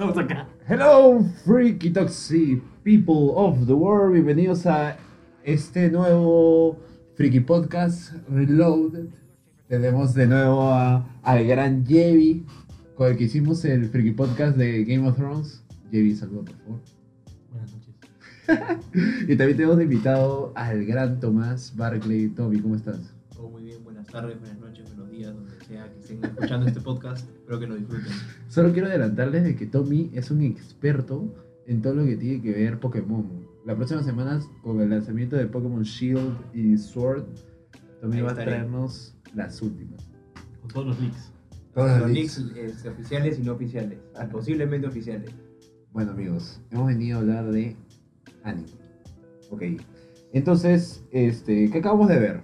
Estamos acá. Hello, Freaky Toxic People of the World. Bienvenidos a este nuevo Freaky Podcast Reloaded. Tenemos de nuevo a, al gran Jevi, con el que hicimos el Freaky Podcast de Game of Thrones. Jevi, saluda por favor. Buenas noches. Y también tenemos de invitado al gran Tomás Barclay. Tommy, ¿cómo estás? Todo muy bien, buenas tardes, buenas estén escuchando este podcast. Espero que lo disfruten. Solo quiero adelantarles de que Tommy es un experto en todo lo que tiene que ver Pokémon. La próxima semana, con el lanzamiento de Pokémon Shield y Sword, Tommy Ahí va a traernos las últimas. Con todos los leaks. Todas Los las leaks este, oficiales y no oficiales, ah, posiblemente oficiales. Bueno, amigos, hemos venido a hablar de anime. Ok. Entonces, este, ¿qué acabamos de ver?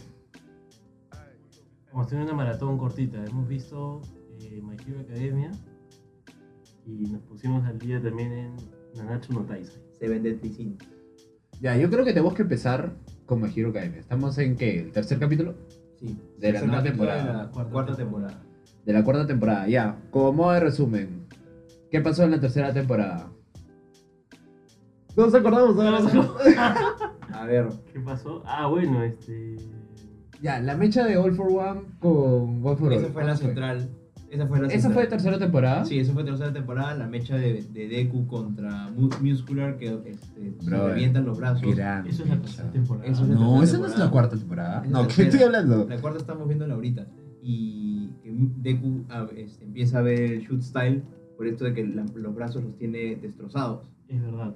Hemos tenido una maratón cortita. Hemos visto eh, My Hero Academia y nos pusimos al día también en Nanatsu no Taizai. Se vende piscina. Ya, yo creo que tenemos que empezar con My Hero Academia. ¿Estamos en qué? ¿El tercer capítulo? Sí. De la nueva temporada. De la Cuarta cuarta, temporada. temporada. De la cuarta temporada, ya. Como modo de resumen, ¿qué pasó en la tercera temporada? No nos acordamos ahora. A ver, ¿Qué pasó? Ah, bueno, este. Ya, la mecha de All for One con One for All. esa fue la ¿Cómo central. Esa fue la ¿Esa central. fue tercera temporada? Sí, esa fue tercera temporada, la mecha de, de Deku contra Mu- Muscular que este, se revientan los brazos. Gran Eso es la tercera temporada. Eso es la No, tercera esa no es temporada. la cuarta temporada. Es No, la ¿qué estoy hablando? La cuarta estamos viéndola ahorita. Y Deku ah, este, empieza a ver el shoot style por esto de que la- los brazos los tiene destrozados. Es verdad.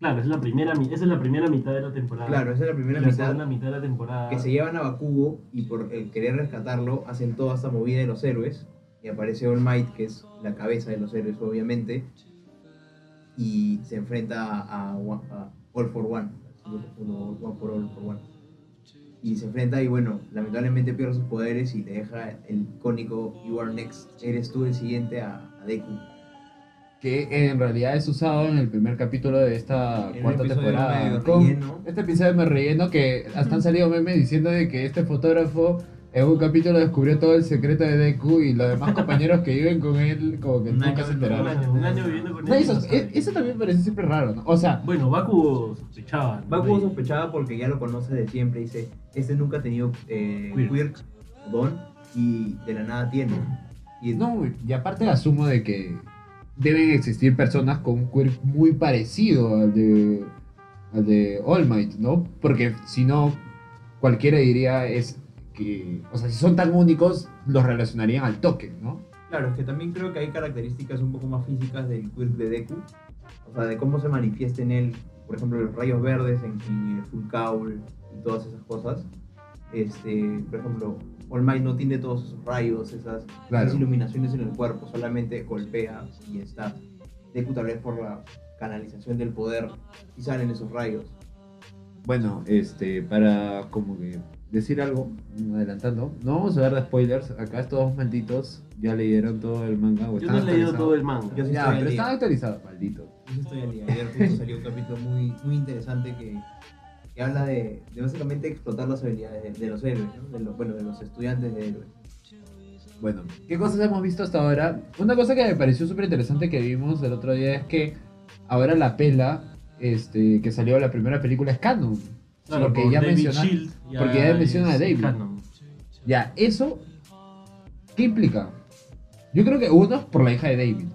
Claro, esa es la primera, esa es la primera mitad de la temporada. Claro, esa es la primera Y la mitad mitad de la temporada. que se llevan a Bakugo y por el querer rescatarlo hacen toda esta movida de los héroes. Y aparece All Might, que es la cabeza de los héroes, obviamente. Y se enfrenta a, a All for One. Uno- One for All for One. Y se enfrenta y bueno, lamentablemente pierde sus poderes y le deja el icónico You are next, eres tú el siguiente a, a Deku. Que en realidad es usado en el primer capítulo de esta cuarta temporada. medio Con este episodio me relleno que hasta han salido memes diciendo de que este fotógrafo en un capítulo descubrió todo el secreto de Deku y los demás compañeros que viven con él como que Un nunca año- se Un enteraron. año, un año viviendo con No, él. y eso, no sabe. eso también parece siempre raro, ¿no? O sea, Bueno, Baku sospechaba. ¿no? Bakugo Y- sospechaba porque ya lo conoce de siempre. Dice: Este nunca ha tenido eh, Quirk. quirk, don, y de la nada tiene. Y no, y aparte asumo de que deben existir personas con un quirk muy parecido al de, al de All Might, ¿no? Porque si no, cualquiera diría es que, o sea, si son tan únicos, los relacionarían al toque, ¿no? Claro, es que también creo que hay características un poco más físicas del quirk de Deku. O sea, de cómo se manifiesta en él, por ejemplo, los rayos verdes en, en el Full Cowl y todas esas cosas. Este, por ejemplo, All Might no tiene todos esos rayos, esas, Claro. esas iluminaciones en el cuerpo, solamente golpea y está. Deku tal vez por la canalización del poder y salen esos rayos. Bueno, este, para como que decir algo, adelantando, no vamos a hablar de spoilers, acá estos dos malditos ya leyeron todo el manga. o Yo están no he leído todo el manga. Yo sí Ya, pero están actualizados, malditos. Yo estoy al día. Ayer justo salió un capítulo muy, muy interesante que, que habla de, de básicamente explotar las habilidades de, de los héroes, ¿no? de los, bueno, de los estudiantes de héroes. Bueno, ¿qué cosas hemos visto hasta ahora? Una cosa que me pareció súper interesante que vimos el otro día es que ahora la pela este, que salió la primera película es canon. Claro, porque por ya menciona- Shield, porque ya menciona a David. canon. Ya, eso, ¿qué implica? Yo creo que uno es por la hija de David.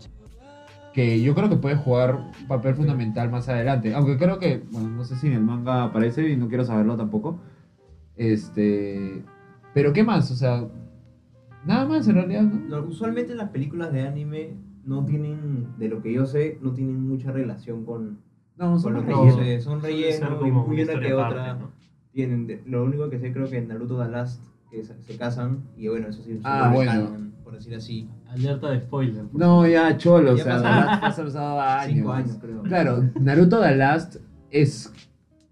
Que yo creo que puede jugar un papel fundamental más adelante. Aunque creo que, bueno, no sé si en el manga aparece y no quiero saberlo tampoco. Este. Pero ¿qué más? O sea, nada más en realidad, ¿no? No, usualmente las películas de anime no tienen, de lo que yo sé, no tienen mucha relación con, No, con son sé. Son y como muy una que otra. ¿no? Tienen, de- lo único que sé creo que en Naruto The Last que se, se casan y bueno, eso sí, Ah, son bueno. canon, por decir así. Alerta de spoiler. No, ya, cholo, o sea, pasó. The Last ha pasado años. Cinco años creo. Claro, Naruto The Last es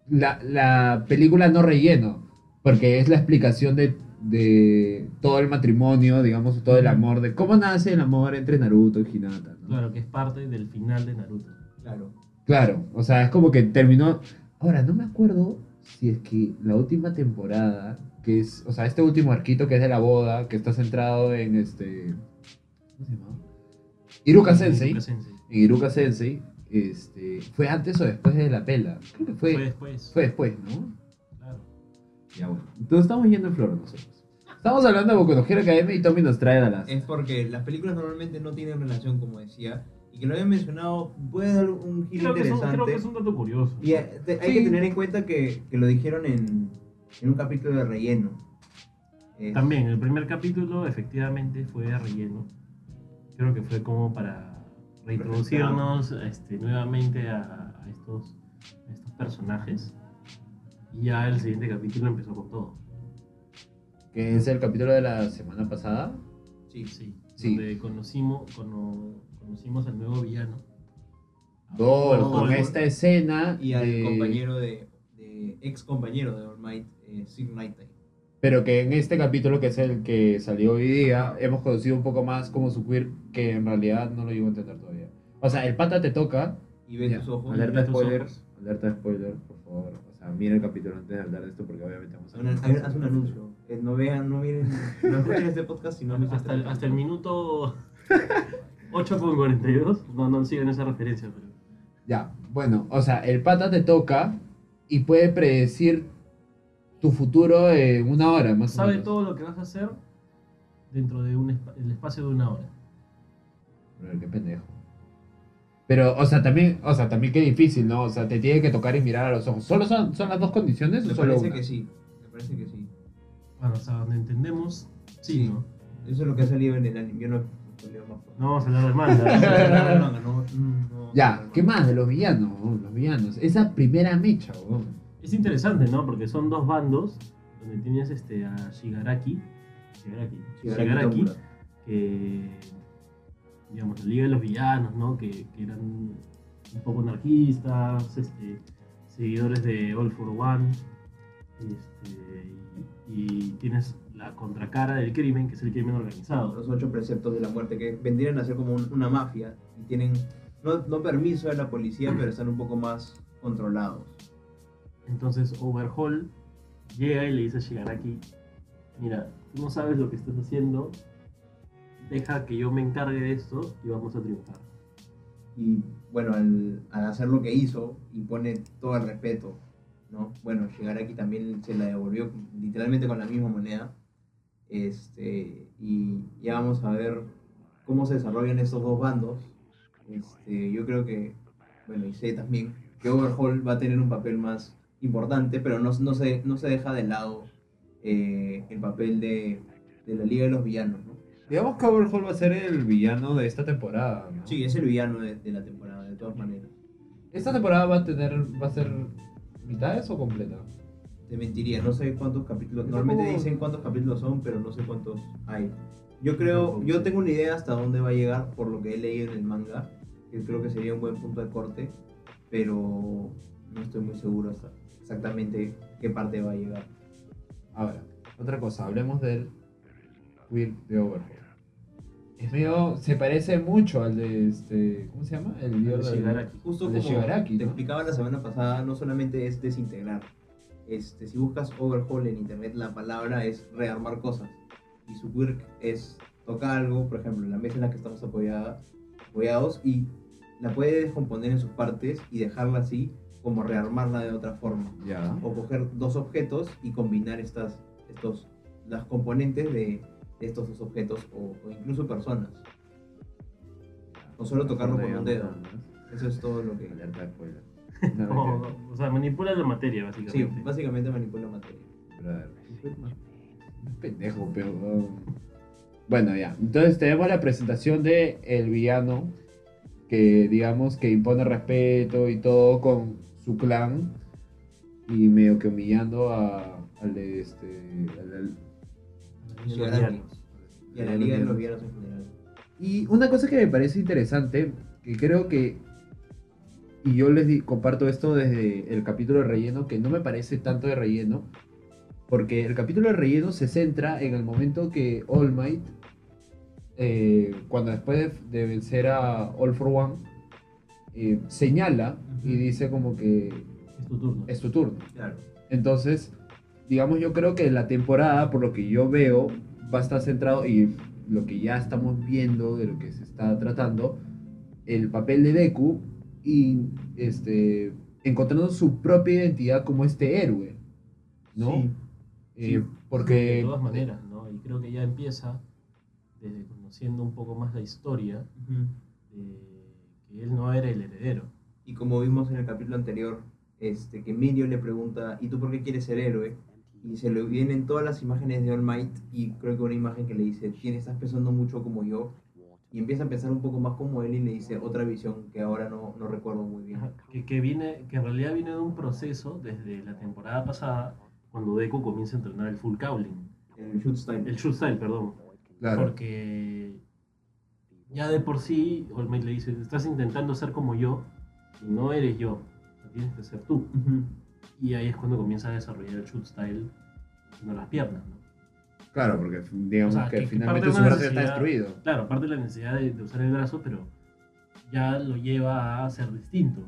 la, la película no relleno, porque es la explicación de, de todo el matrimonio, digamos, todo el amor, de cómo nace el amor entre Naruto y Hinata. ¿no? Claro, que es parte del final de Naruto. Claro. Claro, o sea, es como que terminó. Ahora, no me acuerdo si es que la última temporada, que es, o sea, este último arquito que es de la boda, que está centrado en este. ¿Cómo se llama? Iruka Sensei. Iruka Sensei. en Iruka Sensei, este, ¿fue antes o después de la pela? Creo que fue, Fue después. fue después, ¿no? Claro. Ya bueno. Entonces estamos yendo en flor nosotros. Estamos hablando de Boku no Hero Academia y Tommy nos trae a las... Es porque las películas normalmente no tienen relación, como decía, y que lo habían mencionado puede dar un giro Creo que, es un, interesante. creo que es un dato curioso. Y eh, hay Sí. que tener en cuenta que, que lo dijeron en, en un capítulo de relleno. Es- También, el primer capítulo efectivamente fue de relleno. Creo que fue como para reintroducirnos este, nuevamente a, a estos, a estos personajes. Y ya el siguiente capítulo empezó con todo. Que es el capítulo de la semana pasada. Sí, Sí, Sí. donde conocimos, cono- conocimos al nuevo villano. Dol, con esta escena Y al de- compañero de, de ex compañero de All Might, eh, Sig Nighttime. Pero que en este capítulo, que es el que salió hoy día, hemos conocido un poco más como su queer, que en realidad no lo llego a entender todavía. O sea, el pata te toca. Y ves Ya, sus ojos. Alerta tus spoiler. ojos. Alerta spoiler, por favor. O sea, mira el capítulo antes de hablar de esto porque obviamente vamos a... Haz un, anuncio. Eh, no vean, no miren, no escuchen este podcast si no les hasta, el, hasta el minuto 8.42. No, no siguen esa referencia, pero. Ya, bueno, o sea, el pata te toca y puede predecir tu futuro en una hora, más o Sabe menos. todo lo que vas a hacer dentro de un espa- el espacio de una hora. Pero qué pendejo. Pero, o sea, también, o sea, también qué difícil, ¿no? O sea, te tiene que tocar y mirar a los ojos. ¿Solo son, son las dos condiciones o Me solo parece una? que sí. Me parece que sí. Bueno, o sea, donde entendemos, sí, Sí. ¿no? Eso es lo que ha salido en el anime. Yo no. No vamos a hablar del manga. No, no, no, no, Ya, no, ¿qué no. más de los villanos? Los villanos. Esa primera mecha, weón. Es interesante, ¿no? Porque son dos bandos donde tienes este, a Shigaraki. Shigaraki. Shigaraki Shigaraki, que. Digamos, la Liga de los Villanos, ¿no? Que, que eran un poco anarquistas, este, seguidores de All for One. Este, y, y tienes la contracara del crimen, que es el crimen organizado. Los ocho preceptos de la muerte que vendrían a ser como un- una mafia y tienen no, no permiso de la policía, pero están un poco más controlados. Entonces Overhaul llega y le dice a Shigaraki, mira, tú no sabes lo que estás haciendo, deja que yo me encargue de esto y vamos a triunfar. Y bueno, al, al hacer lo que hizo, impone todo el respeto. ¿no? Bueno, aquí también se la devolvió literalmente con la misma moneda. Este, y ya vamos a ver cómo se desarrollan estos dos bandos. Este, yo creo que, bueno, y sé también que Overhaul va a tener un papel más importante, pero no, no, se, no se deja de lado eh, el papel de, de la Liga de los Villanos. ¿no? Digamos que Overhaul va a ser el villano de esta temporada, ¿no? Sí, es el villano de, de la temporada, de todas maneras. ¿Esta temporada va a tener, va a ser mitades o completa? Te mentiría, no sé cuántos capítulos. Yo Normalmente dicen cuántos capítulos son, pero no sé cuántos hay. Yo creo, yo tengo una idea hasta dónde va a llegar por lo que he leído en el manga, que creo que sería un buen punto de corte, pero no estoy muy seguro hasta exactamente qué parte va a llegar. Ahora, otra cosa, hablemos del Will de Overhaul. Es medio, se parece mucho al de este, ¿cómo se llama? El de Shigaraki. Justo de como Shigaraki, te ¿no? explicaba la semana pasada, no solamente es desintegrar. Este, si buscas overhaul en internet, la palabra es rearmar cosas. Y su quirk es tocar algo, por ejemplo, la mesa en la que estamos apoyada- apoyados, y la puede descomponer en sus partes y dejarla así, como rearmarla de otra forma. Ya. O coger dos objetos y combinar estas, estos, las componentes de, de estos dos objetos, o, o incluso personas. O solo tocarlo con un dedo. Eso es todo lo que... Alerta de spoiler. O, o sea, manipula la materia, Sí, básicamente. básicamente manipula materia. Brother, es pendejo, pero. Bueno, ya. Entonces tenemos la presentación de el villano que, digamos, que impone respeto y todo con su clan y medio que humillando a, al de este. al- al-. Y a la Liga de los Villanos en general. Y una cosa que me parece interesante, que creo que, y yo les di- comparto esto desde el capítulo de relleno, que no me parece tanto de relleno, porque el capítulo de relleno se centra en el momento que All Might, eh, cuando después de, de vencer a All for One, eh, señala y dice como que Es tu turno. es tu turno. Claro. Entonces, digamos, yo creo que la temporada, por lo que yo veo, va a estar centrado y lo que ya estamos viendo de lo que se está tratando, el papel de Deku y este, encontrando su propia identidad como este héroe, ¿no? Sí. Eh, Sí, porque... De todas maneras, ¿no? Y creo que ya empieza, desde conociendo un poco más la historia, de que él no era el heredero. Y como vimos en el capítulo anterior, este, que Mirio le pregunta, ¿y tú por qué quieres ser héroe? Y se le vienen todas las imágenes de All Might y creo que una imagen que le dice, "Tienes- estás pensando mucho como yo. Y empieza a pensar un poco más como él y le dice otra visión que ahora no, no recuerdo muy bien. Ajá, Que, que, viene, que en realidad viene de un proceso desde la temporada pasada, cuando Deku comienza a entrenar el full cowling. El shoot style. El shoot style, perdón. Claro. Porque ya de por sí, Might le dice, estás intentando ser como yo y no eres yo, tienes que ser tú. Ujú. Y ahí es cuando comienza a desarrollar el shoot style no las piernas, ¿no? Claro, porque digamos O sea, que, que- finalmente parte su brazo está destruido. Claro, aparte de la necesidad de, de usar el brazo, pero ya lo lleva a ser distinto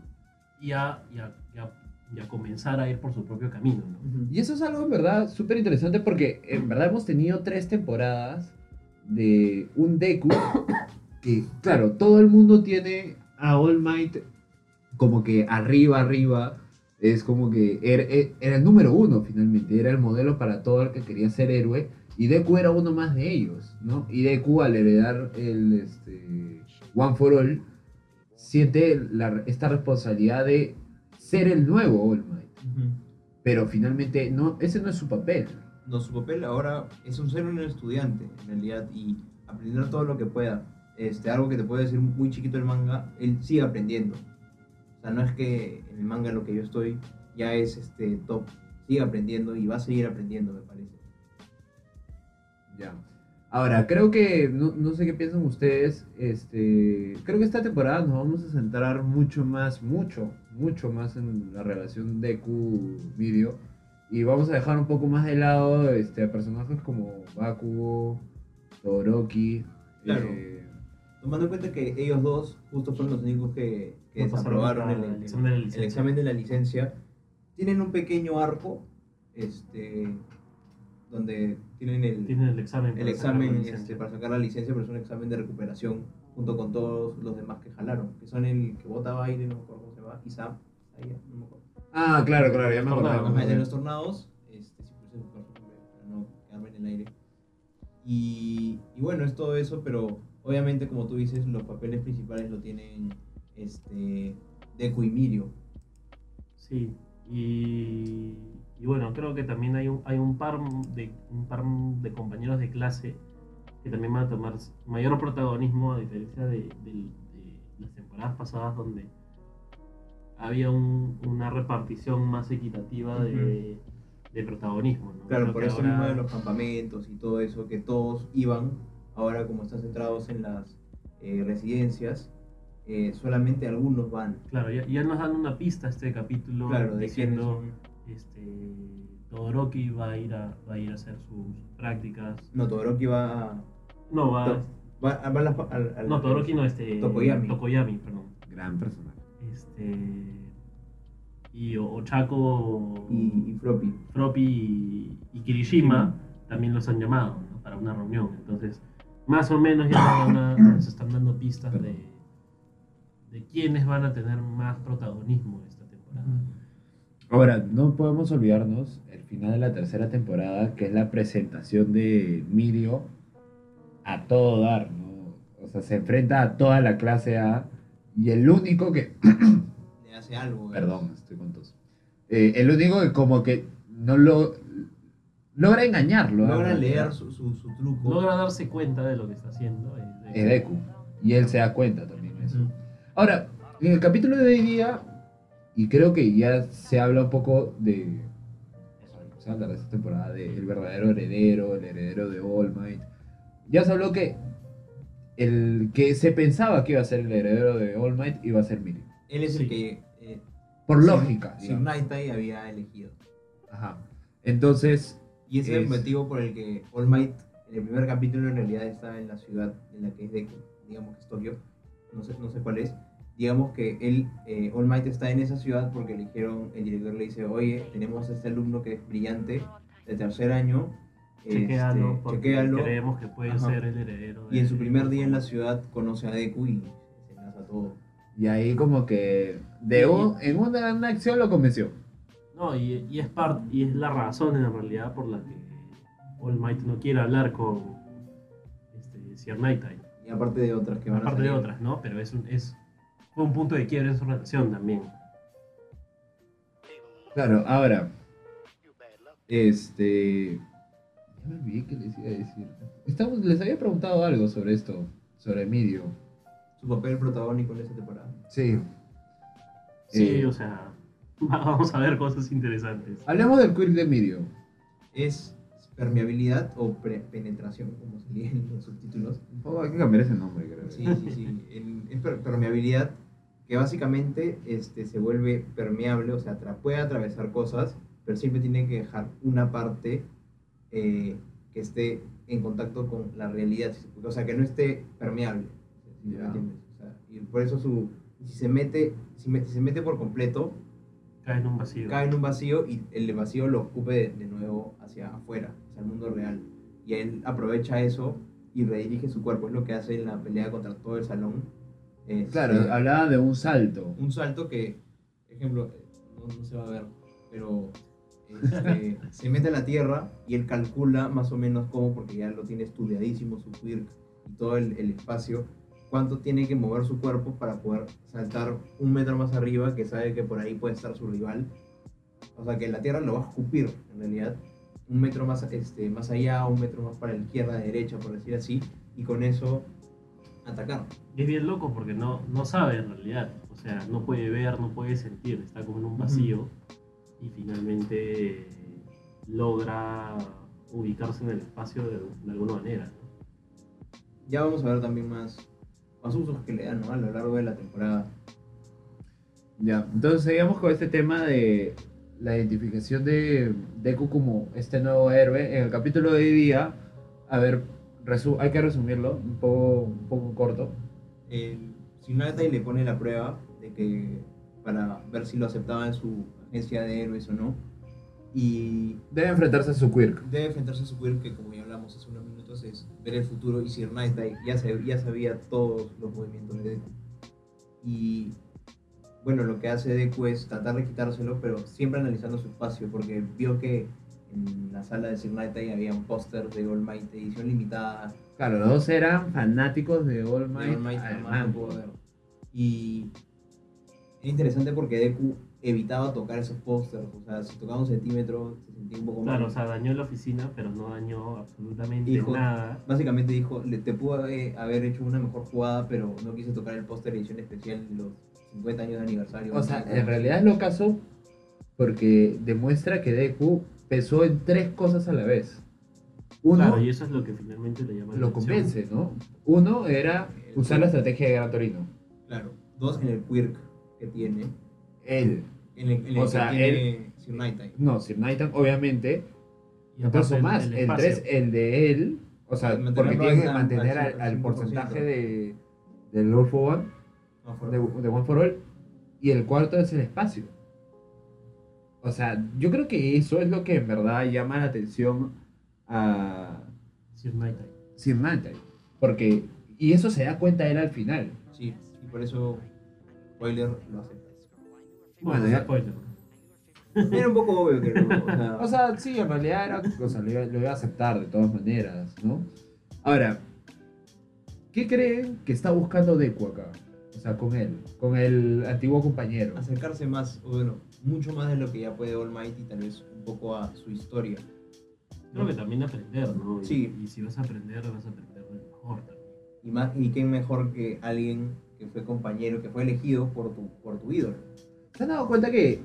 y a, y a- y a- y a comenzar a ir por su propio camino, ¿no? Ujú. Y eso es algo en verdad súper interesante porque en verdad hemos tenido tres temporadas de un Deku que, claro, todo el mundo tiene a All Might como que arriba, arriba. Es como que era, era el número uno finalmente, era el modelo para todo el que quería ser héroe. Y Deku era uno más de ellos, ¿no? Y Deku al heredar el este, One for All, siente la- esta responsabilidad de ser el nuevo All Might. Ujú. Pero finalmente no, ese no es su papel. No, su papel ahora es un ser un estudiante, en realidad, y aprender todo lo que pueda. Este, algo que te puede decir muy chiquito el manga, él sigue aprendiendo. O sea, no es que en el manga lo que yo estoy ya es este top, sigue aprendiendo y va a seguir aprendiendo, me parece. Ya. Ahora, creo que, no, no sé qué piensan ustedes, este, creo que esta temporada nos vamos a centrar mucho más, mucho, mucho más en la relación Deku-Mirio. Y vamos a dejar un poco más de lado este, a personajes como Bakugo, Todoroki. Claro. eh, Tomando en cuenta que ellos dos justo fueron los únicos que, que No desaprobaron el, el examen de la el licencia. examen de la licencia, tienen un pequeño arco este, donde tienen el, Tienen el examen. el para sacar la examen licencia. este, para sacar la licencia, pero es un examen de recuperación junto con todos los demás que jalaron, que son el que bota aire, no me acuerdo cómo se llama, Isam, no me acuerdo. Ah, claro, claro, ya me acordaba. El de los tornados, este, si puse buscar su nombre para no quedarme en el aire. Y, y bueno, es todo eso, pero obviamente, como tú dices, los papeles principales lo tienen este, Deku y Mirio. Sí, y, y bueno, creo que también hay un, hay un, par de, un par de compañeros de clase que también van a tomar mayor protagonismo, a diferencia de, de- de las temporadas pasadas donde había un- una repartición más equitativa de, de protagonismo. ¿no? Claro, Creo por eso ahora- mismo de los campamentos y todo eso, que todos iban, ahora como están centrados en las eh, residencias, eh, solamente algunos van. Claro, ya, ya nos dan una pista este capítulo Claro, de diciendo son. este, Todoroki va a ir a, va a ir a hacer sus prácticas. No, Todoroki va a... No, va, To- va, a- va a al- al- no, Todoroki no, este, Tokoyami. Tokoyami, perdón. Gran personaje. Este, y O- Ochako, Y, y Floppy. Froppy y, y Kirishima también los han llamado ¿no? para una reunión. Entonces, más o menos ya nos, van a- nos están dando pistas de, de quiénes van a tener más protagonismo esta temporada. Ahora, no podemos olvidarnos el final de la tercera temporada, que es la presentación de Mirio a todo dar, ¿no? O sea, se enfrenta a toda la clase A y el único que... Le hace algo. ¿eh? Perdón, estoy con tos. Eh, el único que como que no lo... Logra engañarlo. ¿ah? Logra leer su, su, su truco. Logra darse cuenta de lo que está haciendo. eh, de- Es Deku. Y él se da cuenta también de eso. Ahora, en el capítulo de hoy día, y creo que ya se habla un poco de. Se habla de esta temporada de el verdadero heredero, el heredero de All Might. Ya se habló que el que se pensaba que iba a ser el heredero de All Might iba a ser Miri. Él es Sí. el que. Eh, Por lógica. Sir digamos. Nightai había elegido. Ajá. Entonces, Y ese es el motivo por el que All Might en el primer capítulo en realidad está en la ciudad en la que es Deku, digamos que es Tokio, no sé, no sé cuál es. Digamos que él, eh, All Might está en esa ciudad porque le dijeron, el director le dice, oye, tenemos este alumno que es brillante, de tercer año, Chequéalo, este, porque chequéalo". creemos que puede Ajá. ser el heredero. Y en de- su primer día en la ciudad conoce a Deku y se enlaza todo. Y ahí como que de un- en una, una acción lo convenció. No, y, y es part, y es la razón en realidad por la que All Might no quiere hablar con este, Sir Nighttime. Y aparte de otras que van Aparte a de salir. otras, ¿no? Pero es un, es, fue un punto de quiebre en su relación también. Claro, ahora. Este. Ya me olvidé que les iba a decir. Estamos, les había preguntado algo sobre esto, sobre Emilio. Su papel protagónico en esta temporada. Sí. Sí, Eh, o sea, vamos a ver cosas interesantes. Hablemos del quirk de Emilio. Es permeabilidad o pre- penetración, como se lee en los subtítulos. Poco hay que cambiar ese nombre, creo. Sí, sí, sí. En- es per- permeabilidad que básicamente este, se vuelve permeable, o sea, tra- puede atravesar cosas, pero siempre tiene que dejar una parte eh, que esté en contacto con la realidad, o sea, que no esté permeable. Ya. entiendes. O sea, y por eso su, si se mete, si, me- si se mete por completo, Cae en un vacío. cae en un vacío y el vacío lo ocupe de, de nuevo hacia afuera, hacia el mundo real. Y él aprovecha eso y redirige su cuerpo. Es lo que hace en la pelea contra todo el salón. Este, Claro, hablaba de un salto. un salto que, ejemplo, eh, no, no se va a ver, pero este, se mete a la tierra y él calcula más o menos cómo, porque ya lo tiene estudiadísimo su quirk y todo el, el espacio, cuánto tiene que mover su cuerpo para poder saltar un metro más arriba, que sabe que por ahí puede estar su rival. O sea que la tierra lo va a escupir, en realidad. Un metro más, este, más allá, un metro más para la izquierda, derecha, por decir así, y con eso atacar. Es bien loco porque no, no sabe en realidad. O sea, no puede ver, no puede sentir. Está como en un vacío. Y finalmente logra ubicarse en el espacio de, de alguna manera. ¿no? ya vamos a ver también más, más usos que le dan ¿no? a lo largo de la temporada. Ya, entonces seguimos con este tema de la identificación de Deku como este nuevo héroe. En el capítulo de hoy día, a ver, resu- hay que resumirlo, un poco, un poco corto. El le pone la prueba de que para ver si lo aceptaba en su agencia de héroes o no. Y Debe enfrentarse a su quirk. debe enfrentarse a su quirk, que como ya hablamos hace unos minutos, es ver el futuro. Y Sir Nightai ya, se- ya sabía todos los movimientos de Deku. Y bueno, lo que hace Deku es tratar de quitárselo, pero siempre analizando su espacio, porque vio que en la sala de Sir Nightai había un póster de All Might edición limitada. Claro, los dos eran fanáticos de All de Might. All Might al ver. Y es interesante porque Deku evitaba tocar esos pósters, o sea, si tocaba un centímetro se sentía un poco Claro, mal. o sea, dañó la oficina, pero no dañó absolutamente Hijo. nada. Básicamente dijo, le, te pudo haber hecho una mejor jugada, pero no quise tocar el póster edición especial de los 50 años de aniversario. O sea, en realidad es lo caso porque demuestra que Deku pensó en tres cosas a la vez. Uno Claro, y eso es lo que finalmente le llama la lo atención. convence, ¿no? Uno era usar la estrategia de Gran Torino. Claro. Dos, en el quirk que tiene. Él, el, el O sea, Sir Nighttime. no, Sir Nightingale, obviamente. Y aparte más, el el espacio. 3, el de él, o sea, porque tiene que mantener al al, cien- al al 100%. porcentaje de, del Lord for One, No, fue- de, de One for All, y el cuarto es el espacio. O sea, yo creo que eso es lo que en verdad llama la atención a Sir Nighttime. Sir Nightingale, porque, y eso se da cuenta él al final. Sí, y por eso Spoiler lo acepta. Bueno, ya-. Era un poco obvio que no. O sea, O sea, sí, en realidad era, o sea, lo, iba, lo iba a aceptar de todas maneras, ¿no? Ahora, ¿qué creen que está buscando Deku acá? O sea, con él, con el antiguo compañero. acercarse más, o bueno, mucho más de lo que ya puede All Might y tal vez un poco a su historia. Creo que también aprender, ¿no? Sí. y si vas a aprender, vas a aprender de mejor también. Y, más, y quién mejor que alguien que fue compañero, que fue elegido por tu, por tu ídolo. ¿Se han dado cuenta que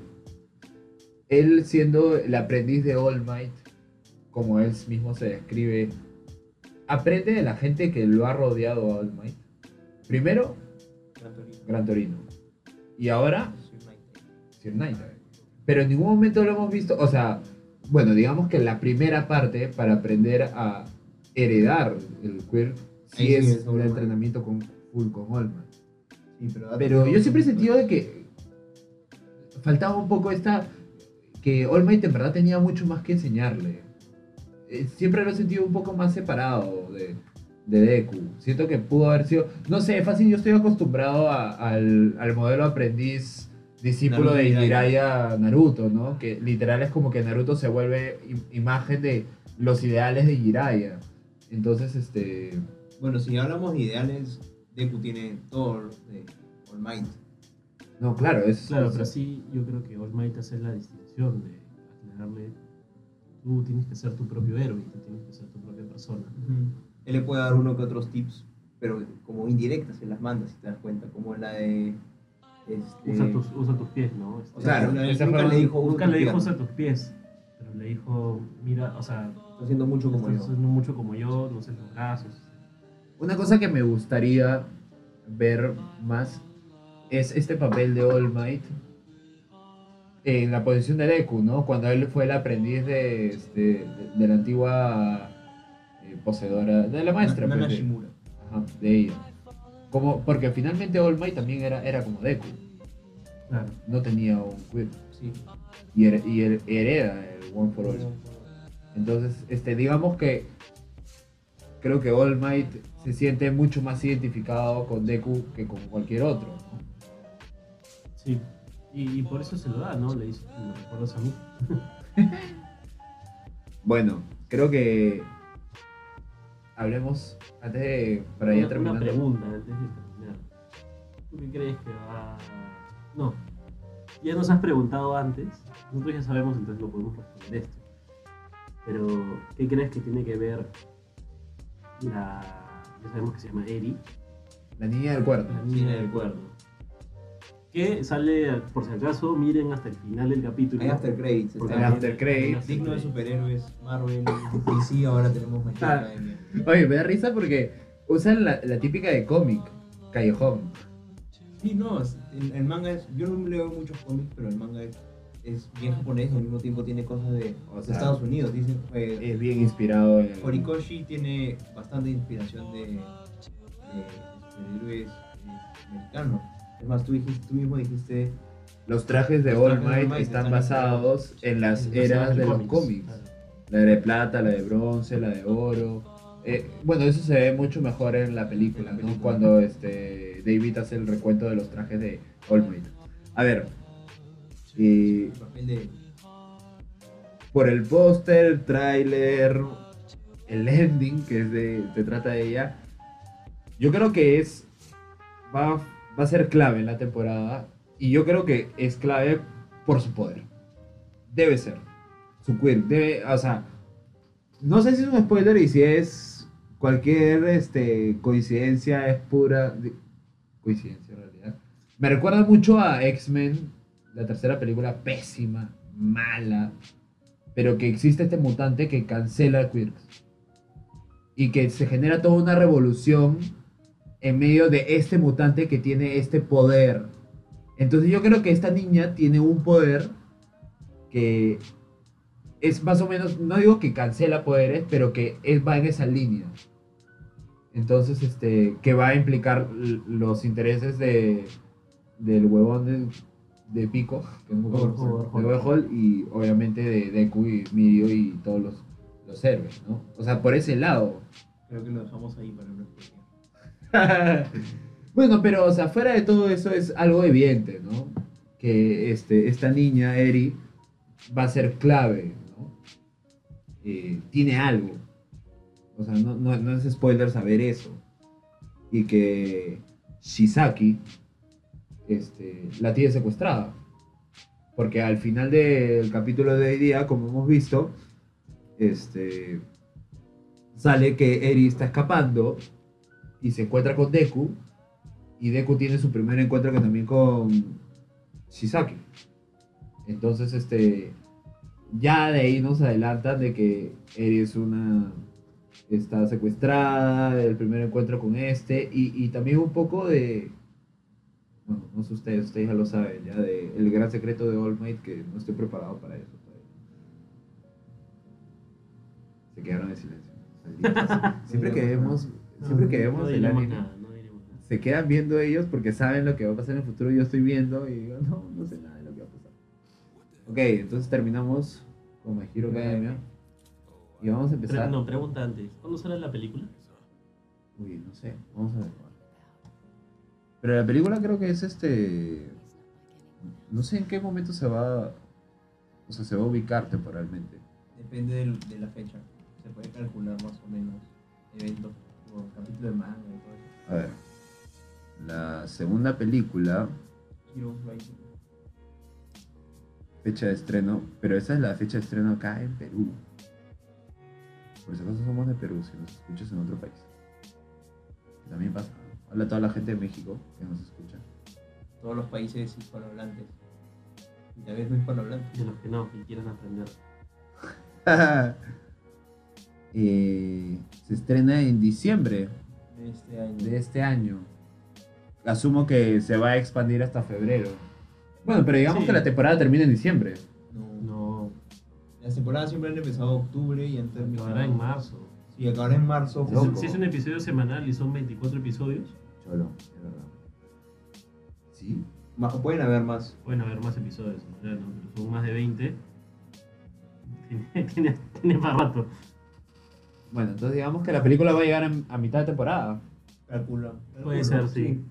él siendo el aprendiz de All Might, como él mismo se describe, aprende de la gente que lo ha rodeado a All Might? Primero, Gran Torino. Gran Torino. Y ahora, Sir Nightingale. Pero en ningún momento lo hemos visto, o sea, bueno, digamos que la primera parte para aprender a heredar el queer sí es es un entrenamiento con full con All Might. Sí, pero, Pero yo siempre he sentido de que faltaba un poco esta que All Might en verdad tenía mucho más que enseñarle. Eh, Siempre lo he sentido un poco más separado de, de Deku. Siento que pudo haber sido. No sé, fácil, yo estoy acostumbrado a- al, al modelo aprendiz discípulo Naruto de Jiraiya. Naruto, ¿no? Que literal es como que Naruto se vuelve im- imagen de los ideales de Jiraiya. Entonces, este. Bueno, si hablamos de ideales, Deku tiene todo lo de All Might. No, claro, es. Claro, es- pero sí, yo creo que All Might hace la distinción de aclararle, tú tienes que ser tu propio héroe, tú tienes que ser tu propia persona. Él le puede dar uno que otros tips, pero como indirectas se las manda, si te das cuenta, como la de... Este, Usa tus, usa tus pies, ¿no? Este, o sea, Claro, esa nunca le dijo, usa Nunca tus le dijo usa tus pies, pero le dijo, mira, o sea, Está haciendo mucho como estás yo. haciendo mucho como yo, no sé los brazos. Una cosa que me gustaría ver más es este papel de All Might en la posición de Deku, ¿no? Cuando él fue el aprendiz de, este, de, de la antigua eh, poseedora, de la maestra, Nana pues, de- ajá, de ella. Como, porque finalmente All Might también era, era como Deku, Claro. no tenía un quirk Sí. y, her- y her- hereda el One for All. Entonces, este, digamos que creo que All Might se siente mucho más identificado con Deku que con cualquier otro. ¿no? Sí. Y, y por eso se lo da, ¿no? Le dice, me recuerdas a mí. Bueno, creo que hablemos antes de para ya una, una terminar. pregunta antes de terminar. ¿Tú qué crees que va...? No. Ya nos has preguntado antes. Nosotros ya sabemos, entonces lo podemos responder esto. Pero, ¿qué crees que tiene que ver la... Ya sabemos que se llama Eri, La niña del cuerno. la niña del cuerno. Que sale, por si acaso, miren hasta el final del capítulo. Hay after credits. Porque El está after credits. Digno de superhéroes, Marvel, DC, ahora tenemos Magic Ah. Academia. Oye, me da risa porque usan la, la típica de cómic, callejón. Sí, no, el, el manga es. Yo no leo muchos cómics, pero el manga es, es bien japonés y al mismo tiempo tiene cosas de, O de sea, Estados Unidos. Dicen, eh, Es bien inspirado en Horikoshi tiene bastante inspiración de, de, de superhéroes eh, americanos. Es más, tú, dijiste, tú mismo dijiste. Los trajes de All Might están basados en las eras de los cómics. La de plata, la de bronce, la de oro. Eh, bueno, eso se ve mucho mejor en la película, En la ¿no? película. Cuando este, David hace el recuento de los trajes de All Might. A ver, de. por el póster, el tráiler, el ending que es de, se trata de ella, yo creo que es va, va a ser clave en la temporada y yo creo que es clave por su poder. Debe ser. Su quirk, debe, o sea, no sé si es un spoiler y si es cualquier este, coincidencia, es pura coincidencia en realidad. Me recuerda mucho a X-Men, la tercera película pésima, mala, pero que existe este mutante que cancela quirks. Y que se genera toda una revolución en medio de este mutante que tiene este poder. Entonces yo creo que esta niña tiene un poder que es más o menos, no digo que cancela poderes, pero que es, va en esa línea. Entonces, este, que va a implicar los intereses de, del huevón de, de Pico, que me acuerdo, Overhaul. de y obviamente de Deku y Mirio y todos los, los héroes, ¿no? O sea, por ese lado. Creo que lo dejamos ahí para explicar. bueno, pero, o sea, fuera de todo eso es algo evidente, ¿no? Que este, esta niña, Eri, va a ser clave, ¿no? Eh, tiene algo. O sea, no, no, no es spoiler saber eso. Y que Shizaki este, la tiene secuestrada. Porque al final del capítulo de hoy día, como hemos visto, este, sale que Eri está escapando y se encuentra con Deku. Y Deku tiene su primer encuentro que también con Shizaki. Entonces, este, ya de ahí nos adelantan de que Eri es una está secuestrada, el primer encuentro con este, y, y también un poco de, bueno, no sé ustedes, ustedes ya lo saben, ya de el gran secreto de All Might, que no estoy preparado para eso todavía. Se quedaron en silencio. Siempre que vemos, siempre que vemos no el anime, nada, no diremos nada. se quedan viendo ellos porque saben lo que va a pasar en el futuro, yo estoy viendo y digo, no, no sé nada de lo que va a pasar. Ok, entonces terminamos con My Hero Academia. Y vamos a Pero, empezar. no, pregunta antes. ¿Cuándo sale la película? Uy, no sé, vamos a ver. Pero la película creo que es este. No sé en qué momento se va. O sea, se va a ubicar temporalmente. Depende de la fecha. Se puede calcular más o menos eventos capítulo de manga y todo eso. A ver. La segunda película, Heroes Rising. fecha de estreno, pero esa es la fecha de estreno acá en Perú. Por si acaso somos de Perú, si nos escuchas en otro país. Que también pasa. ¿no? Hola a toda la gente de México que nos escucha. Todos los países hispanohablantes. Y tal vez no hispanohablantes. De los que no, que quieran aprender. Eh, se estrena en diciembre De este año. de este año. Asumo que se va a expandir hasta febrero. Bueno, pero digamos Sí. que la temporada termina en diciembre. No. No, Las temporadas siempre han empezado en octubre y han terminado. acabará en marzo. Sí, acabará en marzo. Si es, si es un episodio semanal y son 24 episodios, Cholo, es verdad. ¿Sí? Pueden haber más. pueden haber más episodios, en realidad, ¿no? pero son más de 20. Tiene, tiene, tiene para rato. Bueno, entonces digamos que la película va a llegar en- a mitad de temporada. Calcula. Puede Calculo, ser, sí.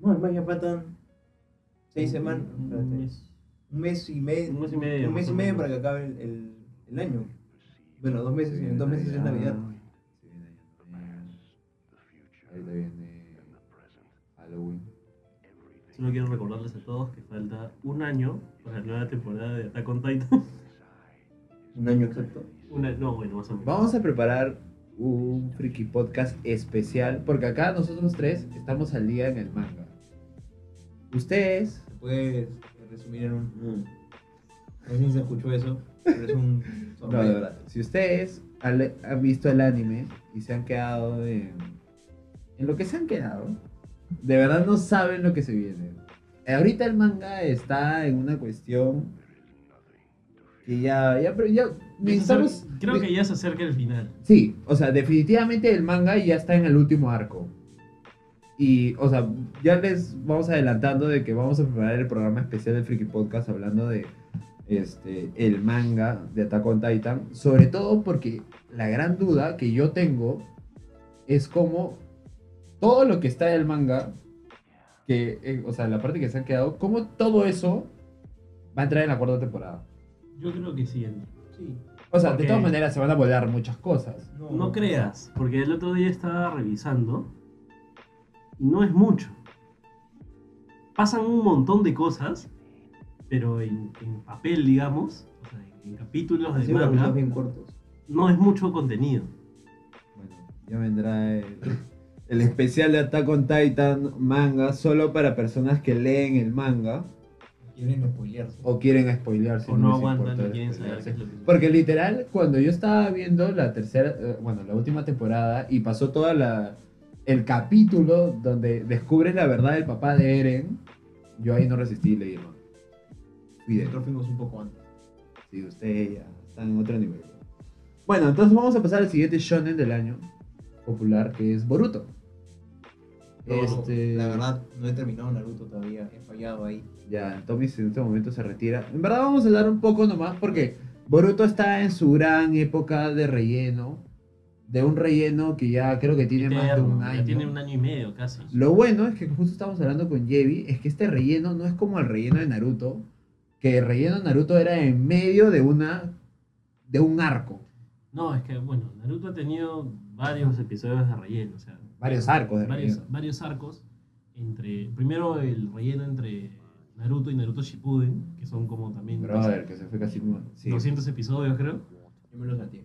No, es más, ya faltan seis semanas. Un mes. Un mes y medio. Un mes y medio, Un mes más y o medio menos. para que acabe el, el, el año. Bueno, dos meses, en dos meses es Navidad. Ahorita viene Halloween. Solo quiero recordarles a todos que falta un año para la nueva temporada de Attack on Titan. Un año exacto. Una, no, bueno, más o menos. Vamos a preparar un Friki Podcast especial, porque acá nosotros tres estamos al día en el manga. Ustedes, Se puede resumir en un. No sé si se escuchó eso, pero es un. no, de verdad, si ustedes han, han visto el anime y se han quedado en, en lo que se han quedado, de verdad no saben lo que se viene. Ahorita el manga está en una cuestión que ya, ya, pero ya necesitamos. Creo que ya se acerca el final. Sí, o sea, definitivamente el manga ya está en el último arco. Y, o sea, ya les vamos adelantando de que vamos a preparar el programa especial del Freaky Podcast hablando de este el manga de Attack on Titan. Sobre todo porque la gran duda que yo tengo es cómo todo lo que está en el manga, que, eh, o sea, la parte que se han quedado, cómo todo eso va a entrar en la cuarta temporada. Yo creo que sí. Sí. O sea, de todas maneras se van a volar muchas cosas. No creas, porque el otro día estaba revisando y no es mucho. Pasan un montón de cosas, pero en, en papel, digamos, o sea, en, en capítulos de sido manga, capítulos bien cortos. no es mucho contenido. Bueno, ya vendrá el, el especial de Attack on Titan manga solo para personas que leen el manga Quieren spoilearse. o quieren spoilearse. o no les aguantan y quieren saber qué spoilearse. es lo que Porque literal, cuando yo estaba viendo la tercera, eh, bueno, la última temporada y pasó toda la el capítulo donde descubres la verdad del papá de Eren, yo ahí no resistí y leí el manga. Fui de Nosotros fuimos un poco antes. Sí, usted ya está en otro nivel. Bueno, entonces vamos a pasar al siguiente shonen del año popular, que es Boruto. No, este, La verdad, no he terminado Naruto todavía. He fallado ahí. Ya, Tommy en este momento se retira. En verdad vamos a dar un poco nomás porque Boruto está en su gran época de relleno. De un relleno que ya creo que tiene más de Eterno, un ya año. tiene un año y medio casi. Lo bueno es que justo estamos hablando con Yevi, es que este relleno no es como el relleno de Naruto, que el relleno de Naruto era en medio de una de un arco. No, es que, bueno, Naruto ha tenido varios episodios de relleno, o sea, Varios arcos de varios, relleno. varios arcos entre, primero el relleno entre Naruto y Naruto Shippuden, que son como también Brother, que se fue casi como... sí. 200 episodios creo, Yo me lo salté.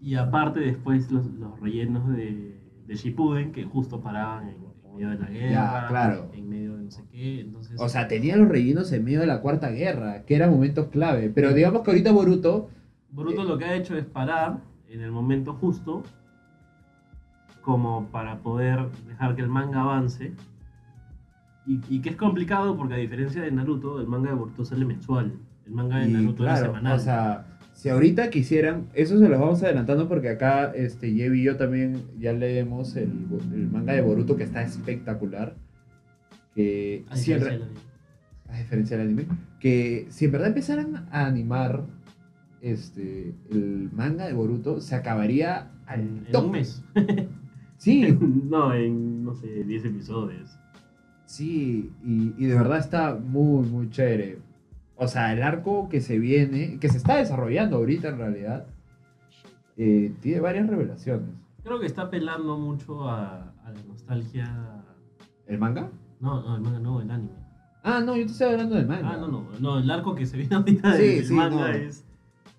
y aparte después los, los rellenos de, de Shippuden, que justo paraban en, en medio de la guerra, claro. en medio de no sé qué, entonces... O sea, tenía los rellenos en medio de la Cuarta Guerra, que eran momentos clave. Pero digamos que ahorita Boruto... Boruto eh, lo que ha hecho es parar en el momento justo como para poder dejar que el manga avance. Y, y que es complicado porque a diferencia de Naruto, el manga de Boruto sale mensual. El manga de Y Naruto era claro, semanal. o sea, si ahorita quisieran, eso se los vamos adelantando porque acá este Yevi y yo también ya leemos el, el manga de Boruto que está espectacular. Que a si diferencia re- del anime. a diferencia del anime, que si en verdad empezaran a animar este el manga de Boruto, se acabaría al en, un mes. Sí, no, en, no sé, 10 episodios. sí, y, y de verdad está muy, muy chévere. O sea, el arco que se viene, que se está desarrollando ahorita en realidad, eh, tiene varias revelaciones. Creo que está apelando mucho a, a la nostalgia. ¿El manga? No, no, el manga no, el anime. Ah, no, yo te estoy hablando del manga. Ah, no, no, no, el arco que se viene ahorita Sí, del sí, manga no. es,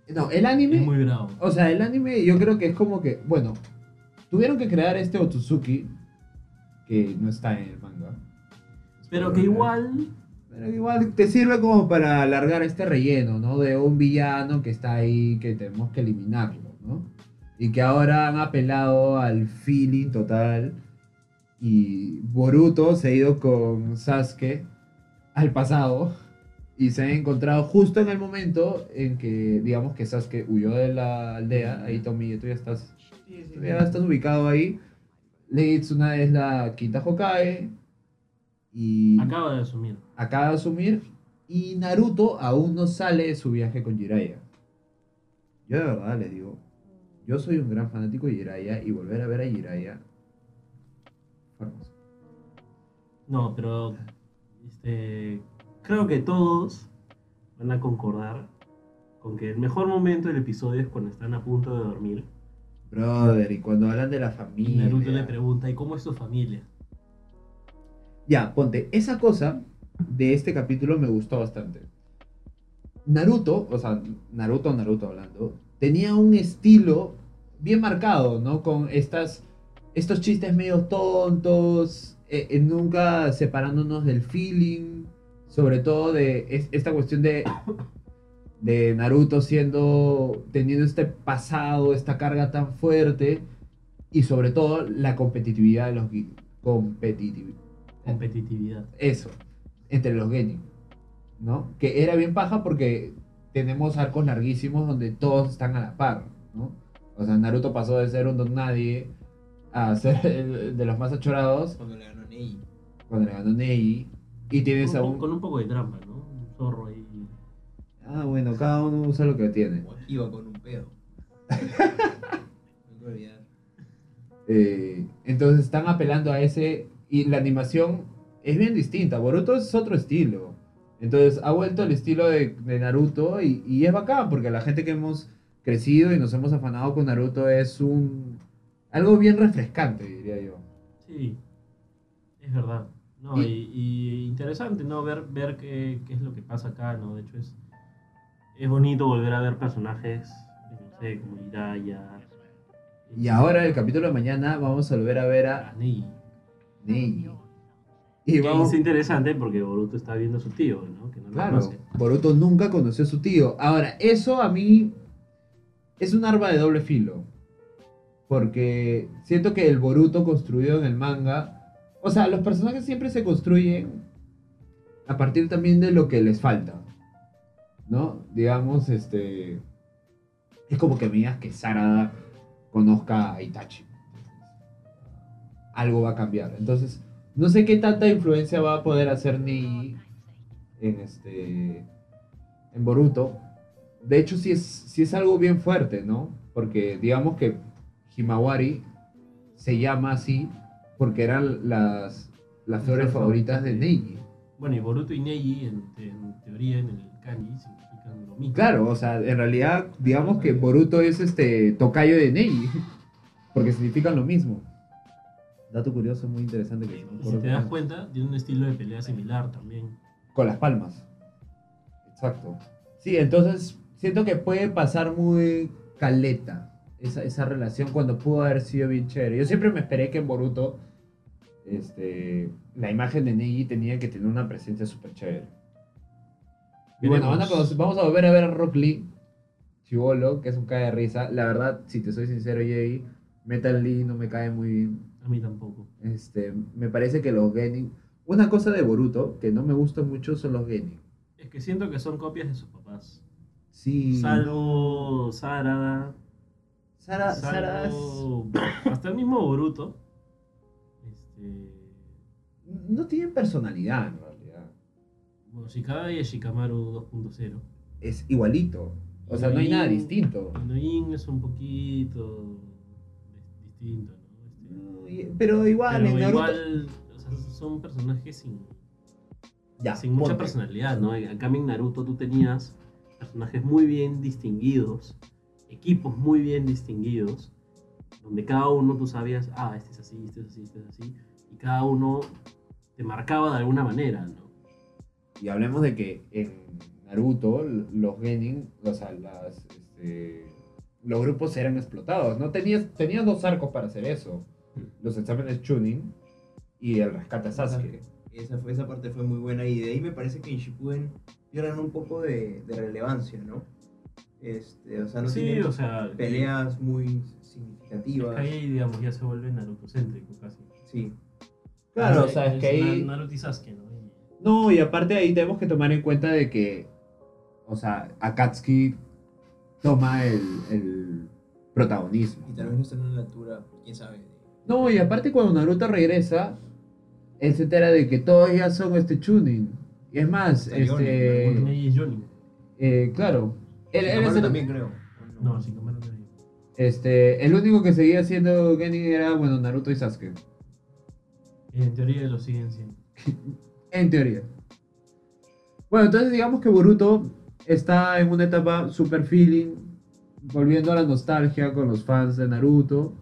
No, el anime. es muy bravo. O sea, el anime yo creo que es como que, bueno, tuvieron que crear este Otsutsuki, que no está en el manga. Pero que igual, Pero igual te sirve como para alargar este relleno, ¿no? De un villano que está ahí, que tenemos que eliminarlo, ¿no? Y que ahora han apelado al feeling total. Y Boruto se ha ido con Sasuke al pasado. Y se han encontrado justo en el momento en que, digamos que Sasuke huyó de la aldea. Ahí, Tommy, tú ya estás, ya estás ubicado ahí. Lady Tsuna es la quinta Hokage. Y acaba de asumir. acaba de asumir y Naruto aún no sale de su viaje con Jiraiya. Yo de verdad les digo, yo soy un gran fanático de Jiraiya y volver a ver a Jiraiya hermoso. No, pero este, creo que todos van a concordar con que el mejor momento del episodio es cuando están a punto de dormir. Brother, y cuando hablan de la familia. Naruto le pregunta, ¿y cómo es tu familia? Ya, ponte, esa cosa de este capítulo me gustó bastante. Naruto, o sea, Naruto, Naruto hablando, tenía un estilo bien marcado, ¿no? Con estas, estos chistes medio tontos, eh, eh, nunca separándonos del feeling, sobre todo de es- esta cuestión de, de Naruto siendo, teniendo este pasado, esta carga tan fuerte, y sobre todo la competitividad de los competitivi- Competitividad. eso, entre los genin, ¿no? Que era bien paja porque tenemos arcos larguísimos donde todos están a la par, ¿no? O sea, Naruto pasó de ser un don nadie a ser el de los más achorados Cuando le ganó Neji. cuando le ganó Neji. Y tienes Con, un... con un poco de trampa, ¿no? Un zorro ahí. Ah, bueno, cada uno usa lo que tiene. Iba con un pedo. no hay que olvidar. Eh, entonces están apelando a ese y la animación es bien distinta. Boruto es otro estilo. Entonces ha vuelto el estilo de, de Naruto y, y es bacán porque la gente que hemos crecido y nos hemos afanado con Naruto es un algo bien refrescante, diría yo. Sí, es verdad. No, Y- y, y interesante, ¿no? Ver, ver qué, qué es lo que pasa acá, ¿no? De hecho, es, es bonito volver a ver personajes, no sé, como Jiraiya. Y ahora en el capítulo de mañana vamos a volver a ver a a Neji. Neji. Y vamos, es interesante porque Boruto está viendo a su tío, ¿no? Que no lo Claro, conoce. Boruto nunca conoció a su tío. Ahora, eso a mí es un arma de doble filo. Porque siento que el Boruto construido en el manga. O sea, los personajes siempre se construyen a partir también de lo que les falta. ¿No? Digamos, este. Es como que me digas que Sarada conozca a Itachi. Algo va a cambiar. Entonces, no sé qué tanta influencia va a poder hacer Neji en este en Boruto. De hecho, sí es, sí es algo bien fuerte, ¿no? Porque digamos que Himawari se llama así porque eran las, las flores favoritas de Neji. Bueno, y Boruto y Neji, en, en teoría, en el kanji, mismo. Claro, o sea, en realidad, digamos que Boruto es este tocayo de Neji, porque significan lo mismo. Dato curioso, muy interesante que Y si te das cuenta, tiene un estilo de pelea similar también. Con las palmas. Exacto. Sí, entonces siento que puede pasar muy caleta esa, esa relación cuando pudo haber sido bien chévere. Yo siempre me esperé que en Boruto este, la imagen de Neji tenía que tener una presencia súper chévere. Y bueno, Veremos. van a conocer- vamos a volver a ver a Rock Lee, Chivolo, que es un cae de risa. La verdad, si te soy sincero, Jay, Metal Lee no me cae muy bien. A mí tampoco. Este, me parece que los Genin... Una cosa de Boruto que no me gusta mucho son los Genin. Es que siento que son copias de sus papás. Sí. Salvo Sarada. Sara, Sara. Hasta el mismo Boruto. Este. no tienen personalidad en Shikada y Shikamaru 2.0. Es igualito. O sea, no hay nada distinto. Inoin es un poquito dis- distinto, ¿no? Este, pero igual Pero en Naruto. igual, o sea, son personajes sin, ya, sin mucha ponte. personalidad, ¿no? En cambio en Naruto tú tenías personajes muy bien distinguidos, equipos muy bien distinguidos, donde cada uno tú sabías, ah, este es así, este es así, este es así, y cada uno te marcaba de alguna manera, ¿no? Y hablemos de que en Naruto los genin, o sea, las, este, los grupos eran explotados. No tenías, tenías dos arcos para hacer eso. Los exámenes Chunin y el rescate a Sasuke. Esa, fue, esa parte fue muy buena y de ahí me parece que en Shippuden pierden un poco de, de relevancia, ¿no? Este, o sea, no sí, tienen o sea, peleas muy es significativas. que ahí, digamos, ya se vuelve Naruto céntrico casi. Sí, Claro, Ah, o sea, es es que ahí... Na- Naruto y Sasuke, ¿no? Y- No, y aparte ahí tenemos que tomar en cuenta de que, o sea, Akatsuki toma el, el protagonismo. y tal vez no están en la altura, quién sabe. No, y aparte cuando Naruto regresa, él se entera de que todos ya son este Chunin. Y es más, Hasta Johnny, este... es Johnny. eh, claro. Él, él es el, también creo. ¿o No, sin comer no este, el único que seguía siendo Genin era, bueno, Naruto y Sasuke. En teoría lo siguen siendo. En teoría. Bueno, entonces digamos que Boruto está en una etapa super feeling, volviendo a la nostalgia con los fans de Naruto.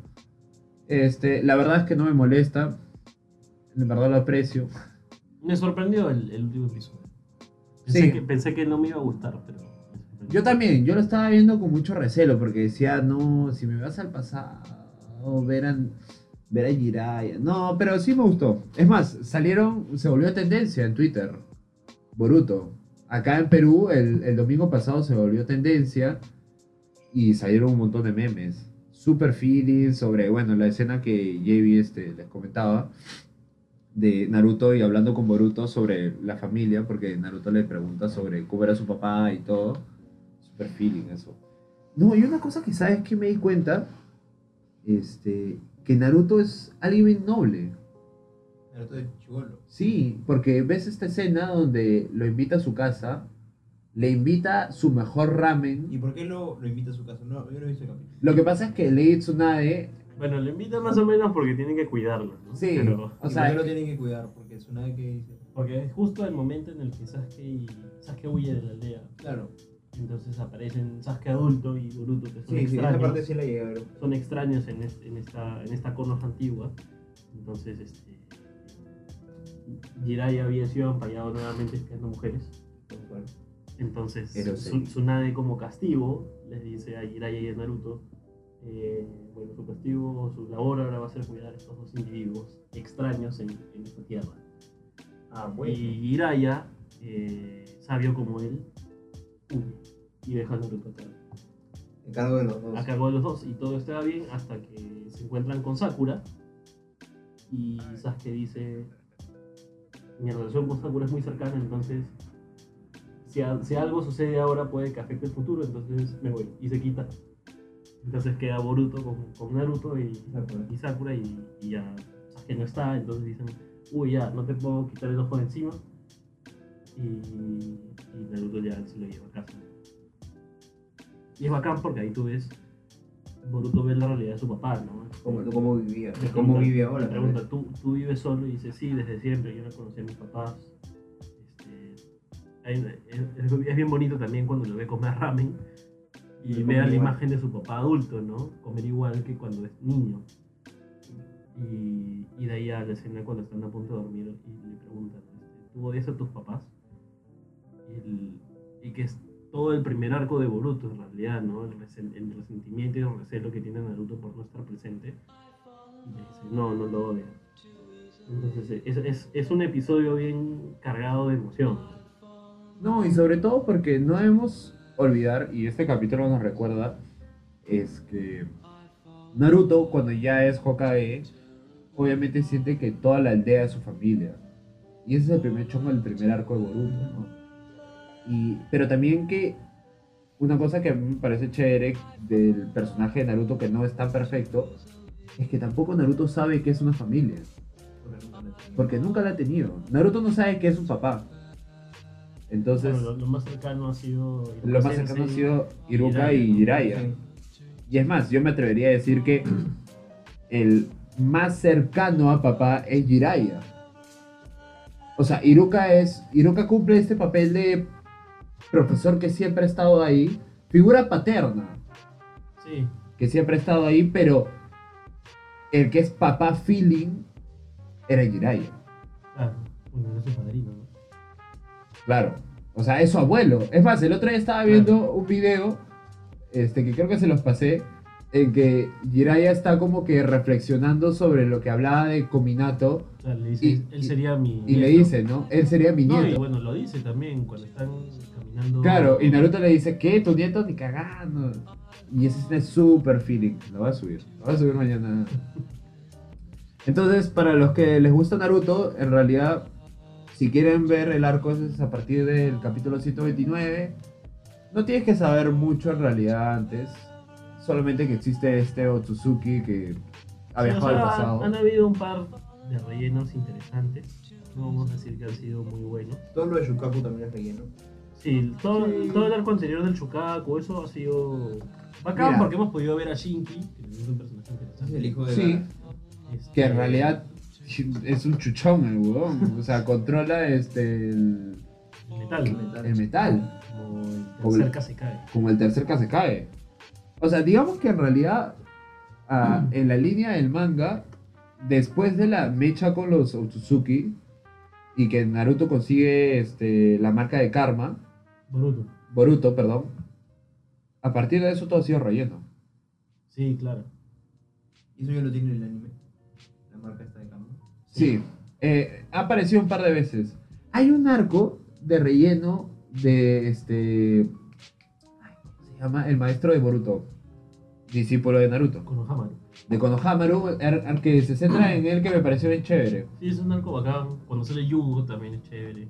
Este, la verdad es que no me molesta. De verdad lo aprecio. Me sorprendió el, el último episodio. Pensé, Sí. que, pensé que no me iba a gustar, pero. Yo también, yo lo estaba viendo con mucho recelo porque decía, no, si me vas al pasado, ver a, ver a Jiraiya. No, pero sí me gustó. Es más, salieron, se volvió tendencia en Twitter. Boruto. Acá en Perú, el, el domingo pasado se volvió tendencia y salieron un montón de memes. Super feeling sobre, bueno, la escena que JB este, les comentaba de Naruto y hablando con Boruto sobre la familia, porque Naruto le pregunta sobre cómo era su papá y todo. Super feeling eso. No, y una cosa que sabes que me di cuenta, este, que Naruto es alguien bien noble. Naruto de Chivolo. Sí, porque ves esta escena donde lo invita a su casa, le invita su mejor ramen. ¿Y por qué lo, lo invita a su casa? No, yo no he visto el capítulo. Lo que pasa es que Lady Tsunade, Bueno, lo invitan más o menos porque tienen que cuidarlo, ¿no? Sí. Pero- o ¿Y sea, lo tienen que cuidar? Porque es una que dice. porque es justo el momento en el que Sasuke, y, Sasuke huye de la aldea. Claro. Entonces aparecen Sasuke adulto y Boruto, que son Sí, sí, esa extraños. parte sí la llegué a ver. son extraños en, este- en esta, en esta Konoha antigua. Entonces, este, Jiraiya había sido ampallado nuevamente espiando mujeres. Entonces, sí. Tsunade como castigo les dice a Jiraiya y a Naruto, eh, bueno, su castigo, su labor ahora va a ser cuidar a estos dos individuos extraños en, en esta tierra. Ah, Y Jiraiya, eh, sabio como él, huye y a Naruto acá En cargo de los dos. a cargo de los dos. Y todo estaba bien hasta que se encuentran con Sakura. Y Sasuke dice mi relación con Sakura es muy cercana entonces si, a- si algo sucede ahora puede que afecte el futuro entonces me voy y se quita. Entonces queda Boruto con, con Naruto y, Sakura. y Sakura y, y ya Sasuke no está. Entonces dicen uy ya no te puedo quitar el ojo de encima y, y Naruto ya se lo lleva a casa y es bacán porque ahí tú ves, Boruto ve la realidad de su papá, ¿no? ¿Cómo, cómo vivía? ¿Cómo pregunta- vive ahora? Pregunta, ¿tú, ¿tú vives solo? Y dice, sí, desde siempre, yo no conocí a mis papás. Este, hay- es, bien bonito también cuando lo ve comer ramen y vea la igual. imagen de su papá adulto, ¿no? Comer igual que cuando es niño. Y, y de ahí a la escena cuando están a punto de dormir y le preguntan, este, ¿tú odias a tus papás? Y, el- y que es todo el primer arco de Boruto en realidad, ¿no? El, resen- el resentimiento y el recelo que tiene Naruto por no estar presente. Y dice, no, no lo odia. Entonces es, es, es un episodio bien cargado de emoción. No, y sobre todo porque no debemos olvidar, y este capítulo nos recuerda, es que Naruto cuando ya es Hokage, obviamente siente que toda la aldea es su familia. Y ese es el primer chongo del primer arco de Boruto, ¿no? Y, pero también que una cosa que a mí me parece chévere del personaje de Naruto que no es tan perfecto, es que tampoco Naruto sabe que es una familia. Porque nunca la ha tenido. Naruto no sabe que es un papá. Entonces, Bueno, lo, lo más cercano ha sido. lo más cercano ha sido Iruka y Jiraiya. Y es más, yo me atrevería a decir que el más cercano a papá es Jiraiya. O sea, Iruka es. Iruka cumple este papel de profesor que siempre ha estado ahí. Figura paterna. Sí. Que siempre ha estado ahí, pero el que es papá feeling era Jiraiya. Claro. Bueno, era su padrino, ¿no? Claro. O sea, es su abuelo. Es más, el otro día estaba viendo un video, este, que creo que se los pasé, en que Jiraiya está como que reflexionando sobre lo que hablaba de Kominato O sea, le dice, Y- él sería mi. y le dice, ¿no? Él sería mi No, y nieto. bueno, lo dice también cuando están Claro, y Naruto le dice, ¿qué? ¿Tu nieto? Ni cagando. Y ese es súper feeling. Lo voy a subir. Lo voy a subir mañana. Entonces, para los que les gusta Naruto, en realidad, si quieren ver el arco es a partir del capítulo 129. No tienes que saber mucho en realidad antes. Solamente que existe este Otsutsuki que ha Sí, o viajado sea, al pasado. Han habido un par de rellenos interesantes. No vamos a decir que han sido muy buenos. Todo lo de Shukaku también es relleno. Sí, todo, Sí. todo el arco anterior del Chukaku, eso ha sido bacán Mira. porque hemos podido ver a Shinki, que es un personaje interesante. el hijo de Sí. Este, Que en realidad es un chuchón el huevón. O sea, controla este el, el metal, el metal. como el tercer se cae. como el tercer cae. O sea, digamos que en realidad, ah, en la línea del manga, después de la mecha con los Otsutsuki y que Naruto consigue este, la marca de karma, Boruto. Boruto, perdón, a partir de eso todo ha sido relleno. Sí, claro. Y eso ya lo tiene en el anime. La marca está de cama. Sí, eh, ha aparecido un par de veces. Hay un arco de relleno de este. ¿Cómo se llama? El maestro de Boruto, discípulo de Naruto. Konohamaru. de Konohamaru, ar- ar- que se centra en él que me pareció bien chévere. Sí, es un arco bacán. Cuando sale Yugo también es chévere.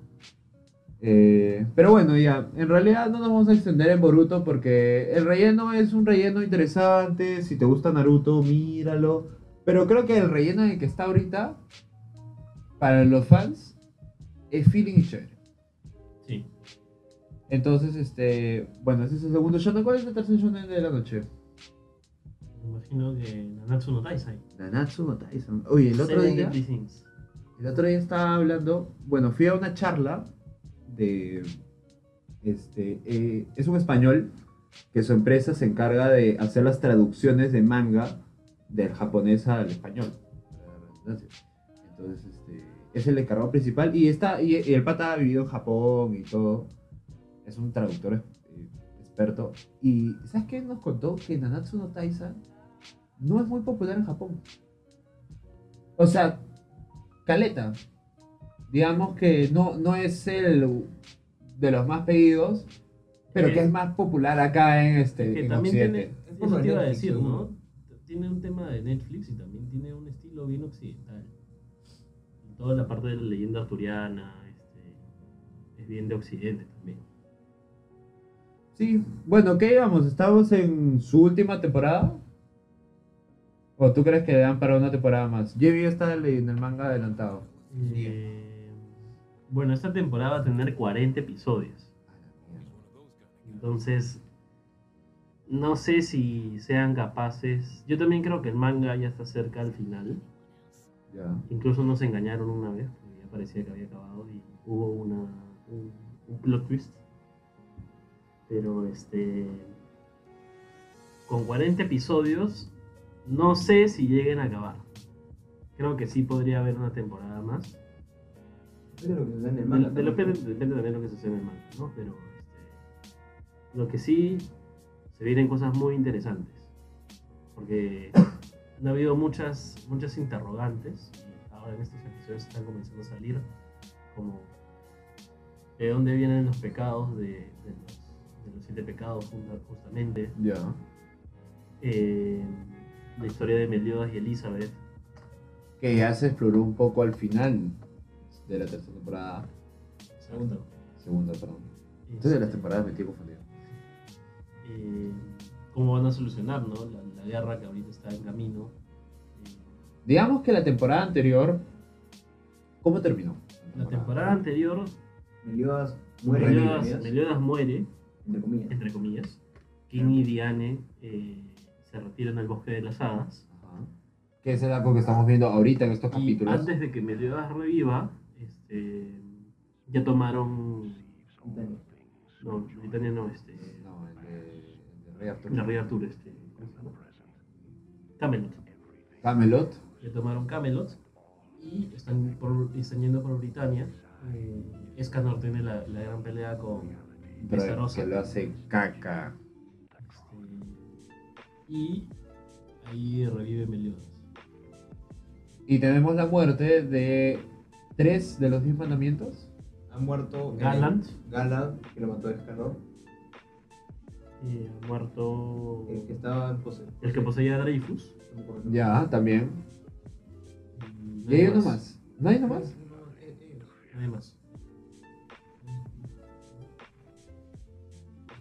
Eh, pero bueno, ya, en realidad no nos vamos a extender en Boruto porque el relleno es un relleno interesante. Si te gusta Naruto, míralo. Pero creo que el relleno en el que está ahorita, para los fans, es feeling y chévere. Sí. Entonces, este, bueno, ese es el segundo shonen. ¿Cuál es el tercer shonen de la noche? Me imagino que Nanatsu no Taisai. Nanatsu no Taizan. Oye, el otro Seven día... El otro día estaba hablando, bueno, fui a una charla este, eh, es un español que su empresa se encarga de hacer las traducciones de manga del japonés al español. Entonces, este, es el encargado principal y está, y, el pata ha vivido en Japón y todo. Es un traductor eh, experto. Y ¿sabes qué? Nos contó que Nanatsu no Taizan no es muy popular en Japón. O sea, caleta. Digamos que no, no es el de los más pedidos, pero Eh, que es más popular acá en este Que en también Occidente. tiene, eso te iba a decir, ¿no? Tiene un tema de Netflix y también tiene un estilo bien occidental. Toda la parte de la leyenda arturiana este, es bien de occidente también. Sí, bueno, ¿qué íbamos? ¿Estamos en su última temporada? ¿O tú crees que le dan para una temporada más? Jamie está leyendo el manga adelantado. Eh, bueno, esta temporada va a tener 40 episodios. Entonces, no sé si sean capaces. Yo también creo que el manga ya está cerca al final. Ya. Incluso nos engañaron una vez, porque ya parecía que había acabado y hubo una, un, un plot twist. Pero este. Con 40 episodios, no sé si lleguen a acabar. Creo que sí podría haber una temporada más. Depende de lo que se da en el De- manga. de lo- también. depende, depende también de lo que sucede en el manga, ¿no? Pero este, lo que sí se vienen cosas muy interesantes. Porque han habido muchas, muchas interrogantes y ahora en estos episodios están comenzando a salir como de dónde vienen los pecados de, de los, de los siete pecados justa- justamente. Ya. Eh, la historia de Meliodas y Elizabeth. Que ya se exploró un poco al final de la tercera temporada. Segunda. Segunda, perdón. Entonces de las temporadas me estoy confundido. eh, cómo van a solucionar ¿no? la, la guerra que ahorita está en camino. Eh, Digamos que la temporada anterior. ¿Cómo terminó? la temporada anterior, Meliodas muere, Meliodas, entre comillas, Meliodas muere, entre comillas. entre comillas. King y Diane eh, se retiran al bosque de las hadas. Ajá. Que es el arco que estamos viendo ahorita en estos Y capítulos. antes de que Meliodas reviva, este, ya tomaron. No, Britannia no, este. No, el de, el de Rey Arturo. La Rey Arturo, este. Camelot. Camelot. Ya tomaron Camelot y están, por, están yendo por Britannia. Eh, Escanor tiene la, la gran pelea con que lo hace caca. Este, y ahí revive Meliodas. Y tenemos la muerte de tres de los diez mandamientos. Ha muerto Gallant. Galad, que lo mató Escanor. Y ha muerto El que estaba en pose. el que poseía a Dreyfus. Ya, también. Y Y hay nadie uno más. ¿No hay uno más? Nadie más.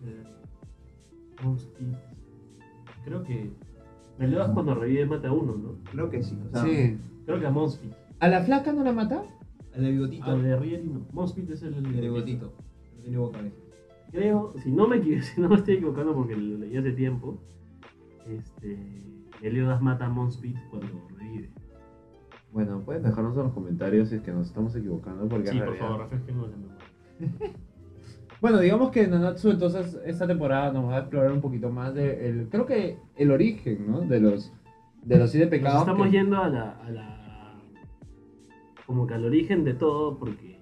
Eh. Creo que Meliodas cuando revive mata a uno, ¿no? Creo que sí. O sea, Sí. Creo que a Monspeed. ¿A la flaca no la mata? El de bigotito. A de Rieri no. Monspeed es el, El de bigotito. No tiene boca. Creo, si no, me, si no me estoy equivocando porque lo leí hace tiempo, este, Meliodas mata a Monspeed cuando revive. Bueno, pueden dejarnos en los comentarios si es que nos estamos equivocando. Porque en Sí, por realidad- favor, refresquenos la memoria. Bueno, digamos que Nanatsu entonces esta temporada nos va a explorar un poquito más de el, creo que el origen, ¿no? De los de los siete Nos pecados. estamos que- yendo a la, a la. Como que al origen de todo, porque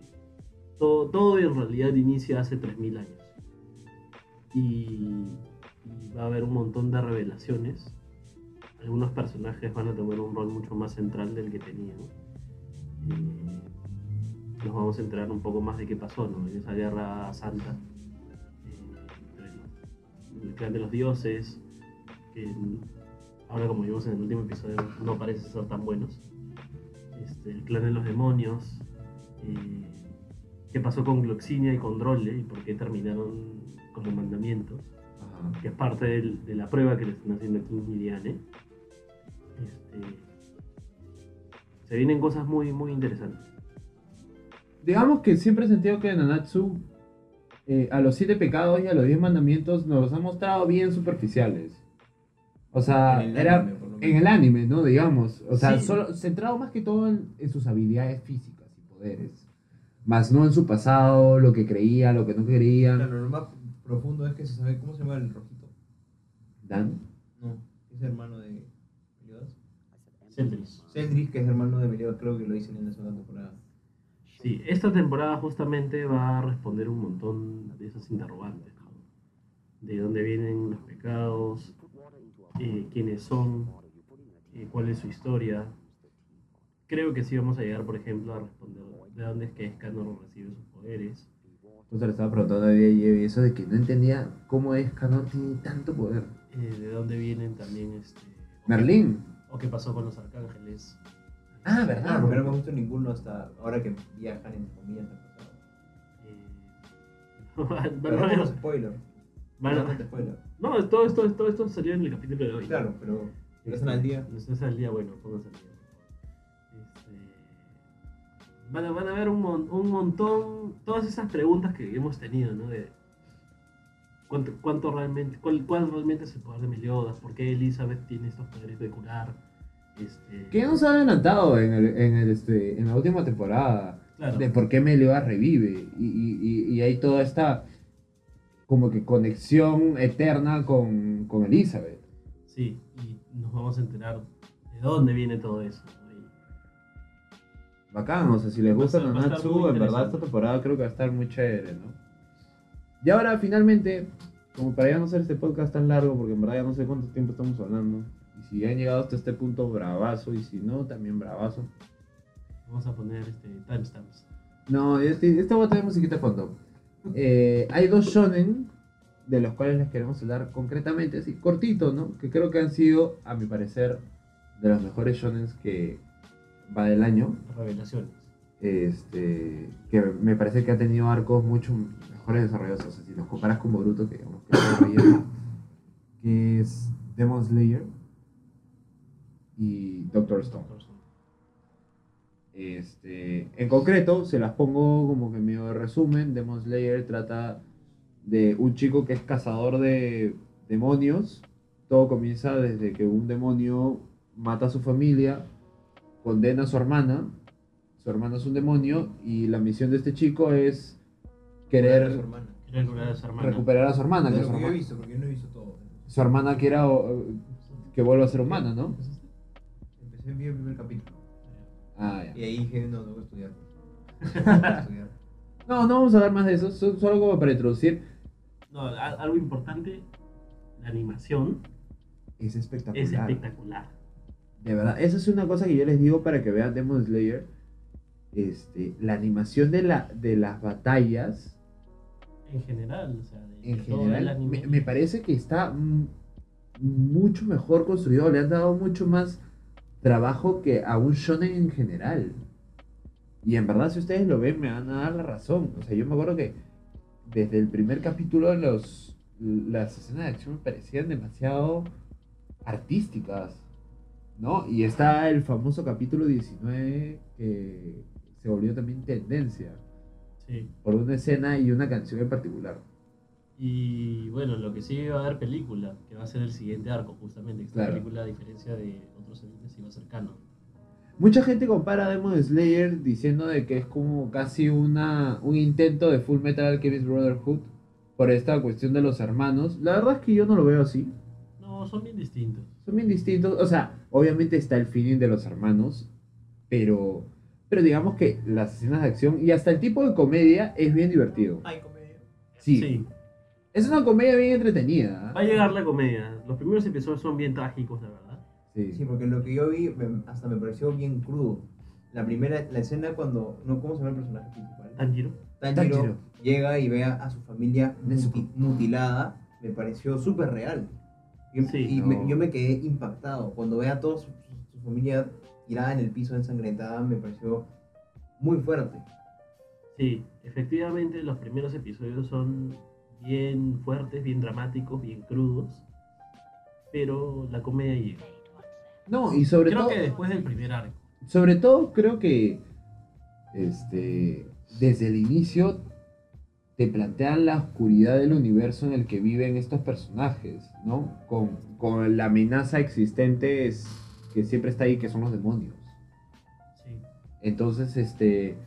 todo, todo en realidad inicia hace 3000 años. Y, va a haber un montón de revelaciones. Algunos personajes van a tomar un rol mucho más central del que tenían. Eh, nos vamos a enterar un poco más de qué pasó ¿no? en esa guerra santa. eh, el clan de los dioses, que ahora como vimos en el último episodio no parece ser tan buenos. Este, el clan de los demonios, eh, qué pasó con Gloxinia y con Drolle y por qué terminaron como mandamientos, Ajá. que es parte del- de la prueba que le están haciendo a King y Diane. Este, se vienen cosas muy, muy interesantes. Digamos que siempre he sentido que Nanatsu eh, a los siete pecados y a los diez mandamientos nos los ha mostrado bien superficiales. O sea, En era menos. en el anime, ¿no? Digamos. O sea, Sí. solo centrado más que todo en, en sus habilidades físicas y poderes. Más no en su pasado, lo que creía, lo que no creía. Claro, lo más profundo es que se sabe cómo se llama el rojito. Dan. No, es hermano de Meliodas. Sentries. Sendris, que es hermano de Meliodas, creo que lo dicen en la segunda temporada. Sí, esta temporada justamente va a responder un montón de esas interrogantes. ¿no? De dónde vienen los pecados, eh, quiénes son, eh, cuál es su historia. Creo que sí vamos a llegar, por ejemplo, a responder de dónde es que Escanor recibe sus poderes. Entonces le estaba preguntando a Yevi eso de que no entendía cómo es Canor tiene tanto poder. eh, de dónde vienen también este, Merlín. o qué pasó con los arcángeles. Ah, Ah, ¿verdad? porque no hemos visto ninguno hasta ahora que viajan entre comillas al pasado. Eh, Pero a- no spoiler. no, todo esto, todo esto salió en el capítulo de hoy. Claro, pero no están al día. No estás al día, bueno, pónganse al día. Este, van, a, van a ver un, mon- un montón, todas esas preguntas que hemos tenido, ¿no? De cuánto, cuánto realmente, cuál, cuál realmente es el poder de Meliodas, por qué Elizabeth tiene estos poderes de curar. Este, ¿Qué nos ha adelantado en, el, en, el, este, en la última temporada? Claro. De por qué Meliodas revive. Y, y, y- y hay toda esta como que conexión eterna con, con Elizabeth. Sí, y nos vamos a enterar de dónde viene todo eso. Bacán, o sea, si les gusta Nanatsu, en verdad esta temporada creo que va a estar muy chévere, ¿no? Y ahora finalmente, como para ya no hacer este podcast tan largo, porque en verdad ya no sé cuánto tiempo estamos hablando, y si han llegado hasta este punto, bravazo, y si no, también bravazo. Vamos a poner este, timestamps. No, este, este va a tener musiquita de fondo. Eh, hay dos shonen de los cuales les queremos hablar concretamente, así cortito, ¿no? Que creo que han sido, a mi parecer, de los mejores shonen que va del año. Revelaciones. Este, que me parece que ha tenido arcos mucho mejores desarrollados. O sea, si los comparas con Boruto, que digamos que es que es Demon Slayer y Doctor Stone. Este, en concreto, se las pongo como que medio de resumen. Demon Slayer trata de un chico que es cazador de demonios. Todo comienza desde que un demonio mata a su familia, condena a su hermana, su hermana es un demonio y la misión de este chico es Era su querer hermana. Recuperar a su hermana. recuperar a su hermana, que su, que yo he visto, porque yo no he visto todo. su hermana quiera o- que vuelva a ser humana, ¿no? Empecé bien el primer capítulo. Ah, ya. Y ahí dije, no, tengo que estudiar. Que. No, no vamos a hablar más de eso, so- solo como para introducir. No, algo importante, la animación Es espectacular. es espectacular. De verdad, esa es una cosa que yo les digo para que vean Demon Slayer. Este, la animación de, la, de las batallas, En general, o sea, de, en de general, me, me parece que está mucho mejor construido. Le han dado mucho más trabajo que a un shonen en general. Y en verdad, si ustedes lo ven, me van a dar la razón. O sea, yo me acuerdo que desde el primer capítulo los, las escenas de acción me parecían demasiado artísticas. ¿No? Y está el famoso capítulo 19 que se volvió también tendencia Sí. por una escena y una canción en particular. Y bueno, lo que sigue va a haber película, que va a ser el siguiente arco, justamente. Esta Claro. película, a diferencia de otros animes, iba canon. Mucha gente compara Demon Slayer diciendo de que es como casi una, un intento de Full Metal Alchemist Brotherhood por esta cuestión de los hermanos. La verdad es que yo no lo veo así. No, son bien distintos. Son bien distintos. O sea, obviamente está el feeling de los hermanos, pero, pero digamos que las escenas de acción y hasta el tipo de comedia es bien divertido. Ay, comedia. Sí, sí. es una comedia bien entretenida. Va a llegar la comedia. Los primeros episodios son bien trágicos, de verdad. Sí. Sí, porque lo que yo vi me- hasta me pareció bien crudo. La primera, la escena cuando, no, ¿cómo se llama el personaje principal? Tanjiro. Tanjiro Tanjiro. llega y ve a, su familia muti- mutilada, me pareció súper real. Y, Sí, y no. me- yo me quedé impactado. Cuando ve a toda su, su- su familia tirada en el piso ensangrentada, me pareció muy fuerte. Sí, efectivamente los primeros episodios son bien fuertes, bien dramáticos, bien crudos. Pero la comedia llega. No, y sobre Creo todo... que después del primer arco. Sobre todo creo que este, desde el inicio te plantean la oscuridad del universo en el que viven estos personajes, ¿no? Con, con la amenaza existente es, que siempre está ahí, que son los demonios. Sí. Entonces, este...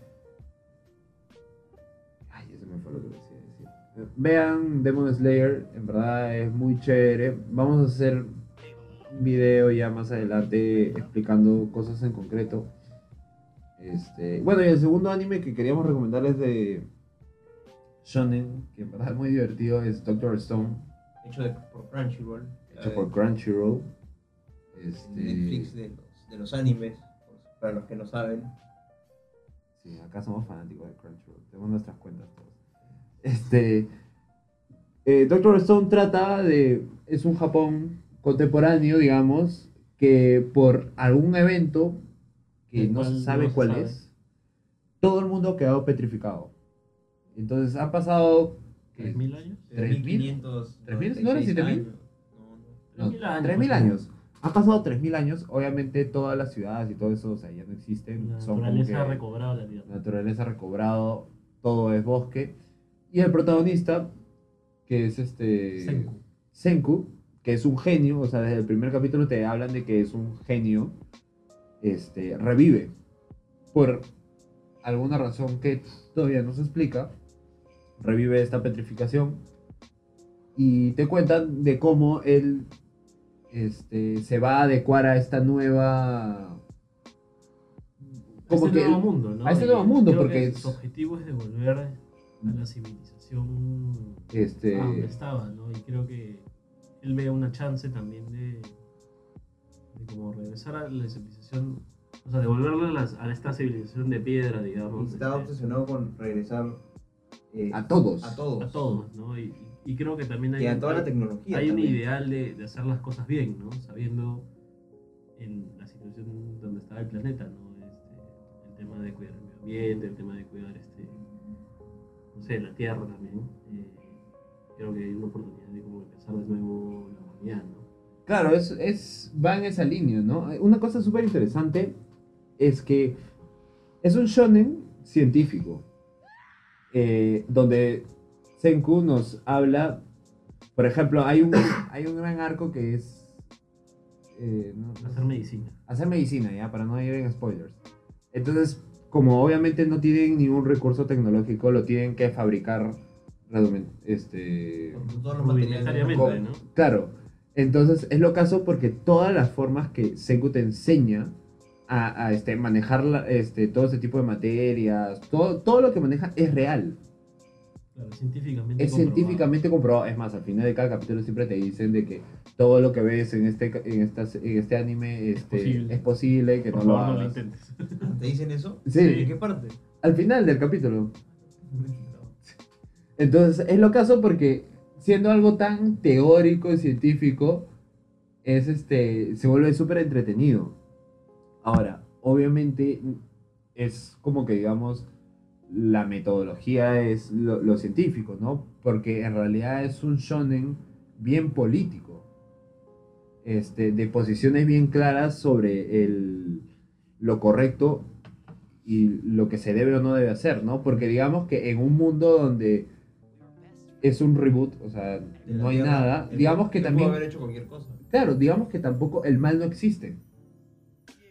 Ay, eso me fue lo que decía decir. Vean Demon Slayer, en verdad es muy chévere. Vamos a hacer un video ya más adelante explicando cosas en concreto. Este, bueno, y el segundo anime que queríamos recomendarles de Shonen, que en verdad es muy divertido, es Doctor Stone, Hecho de- por Crunchyroll. hecho por Crunchyroll. Este, Netflix de los, de los animes, para los que no saben. Sí, acá somos fanáticos de Crunchyroll. Tenemos nuestras cuentas todos. Este. eh, Doctor Stone trata de. Es un Japón contemporáneo, digamos, que por algún evento que no se sabe no se cuál sabe. es, todo el mundo ha quedado petrificado. Entonces han pasado. ¿qué? ¿3.000 años? ¿Tres mil? 3.500. ¿Tres mil? ¿No siete mil? No, no. No, 3.000 años. 3.000 años. Han pasado 3.000 años. Obviamente todas las ciudades y todo eso o sea, ya no existen. La son naturaleza ha recobrado la tierra. la naturaleza ha recobrado, todo es bosque. Y el protagonista, que es este. Senku. Senku, que es un genio, o sea, desde el primer capítulo te hablan de que es un genio, este, revive. Por alguna razón que todavía no se explica, revive esta petrificación. Y te cuentan de cómo él este, se va a adecuar a esta nueva. A este que nuevo mundo, ¿no? a este nuevo mundo, creo porque su objetivo es devolver a la civilización este, a donde estaba, ¿no? Y creo que él ve una chance también de, de como regresar a la civilización, o sea, devolverle a, las- a esta civilización de piedra, digamos, Estaba este, obsesionado con regresar eh, a todos. a todos. a todos, ¿no? Y, y creo que también hay, Y a un- toda la hay- tecnología. hay un también. ideal de, de hacer las cosas bien, ¿no? Sabiendo en la situación donde estaba el planeta, ¿no? Este, el tema de cuidar el medio ambiente, el tema de cuidar, este, no sé, la tierra también. Creo que hay una oportunidad de como empezar de nuevo la humanidad, ¿no? Claro, es, es, va en esa línea, ¿no? Una cosa súper interesante es que es un shonen científico, eh, donde Senku nos habla, por ejemplo, hay un, hay un gran arco que es eh, no- Hacer medicina. hacer medicina, ya, para no ir en spoilers. Entonces, como obviamente no tienen ningún recurso tecnológico, lo tienen que fabricar este. Rudimentariamente, ¿no? Claro, entonces es lo caso porque todas las formas que Senku te enseña a, a, este, manejar la- este, todo este tipo de materias, todo, todo lo que maneja es real. Claro, científicamente Es comprobado. científicamente comprobado. Es más, al final de cada capítulo siempre te dicen de que todo lo que ves en este, ca- en estas- en este anime este, posible. es posible, que Por no lo favor, no lo hagas. intentes. ¿Te dicen eso? Sí. ¿En qué parte? Al final del capítulo. Entonces, es lo caso porque siendo algo tan teórico y científico, es este, se vuelve súper entretenido. Ahora, obviamente, es como que digamos, la metodología es lo, lo científico, ¿no? Porque en realidad es un shonen bien político. Este, de posiciones bien claras sobre el, lo correcto y lo que se debe o no debe hacer, ¿no? Porque digamos que en un mundo donde es un reboot, o sea, no hay Tierra, nada, digamos que también, haber hecho cualquier cosa. claro, digamos que tampoco el mal no existe.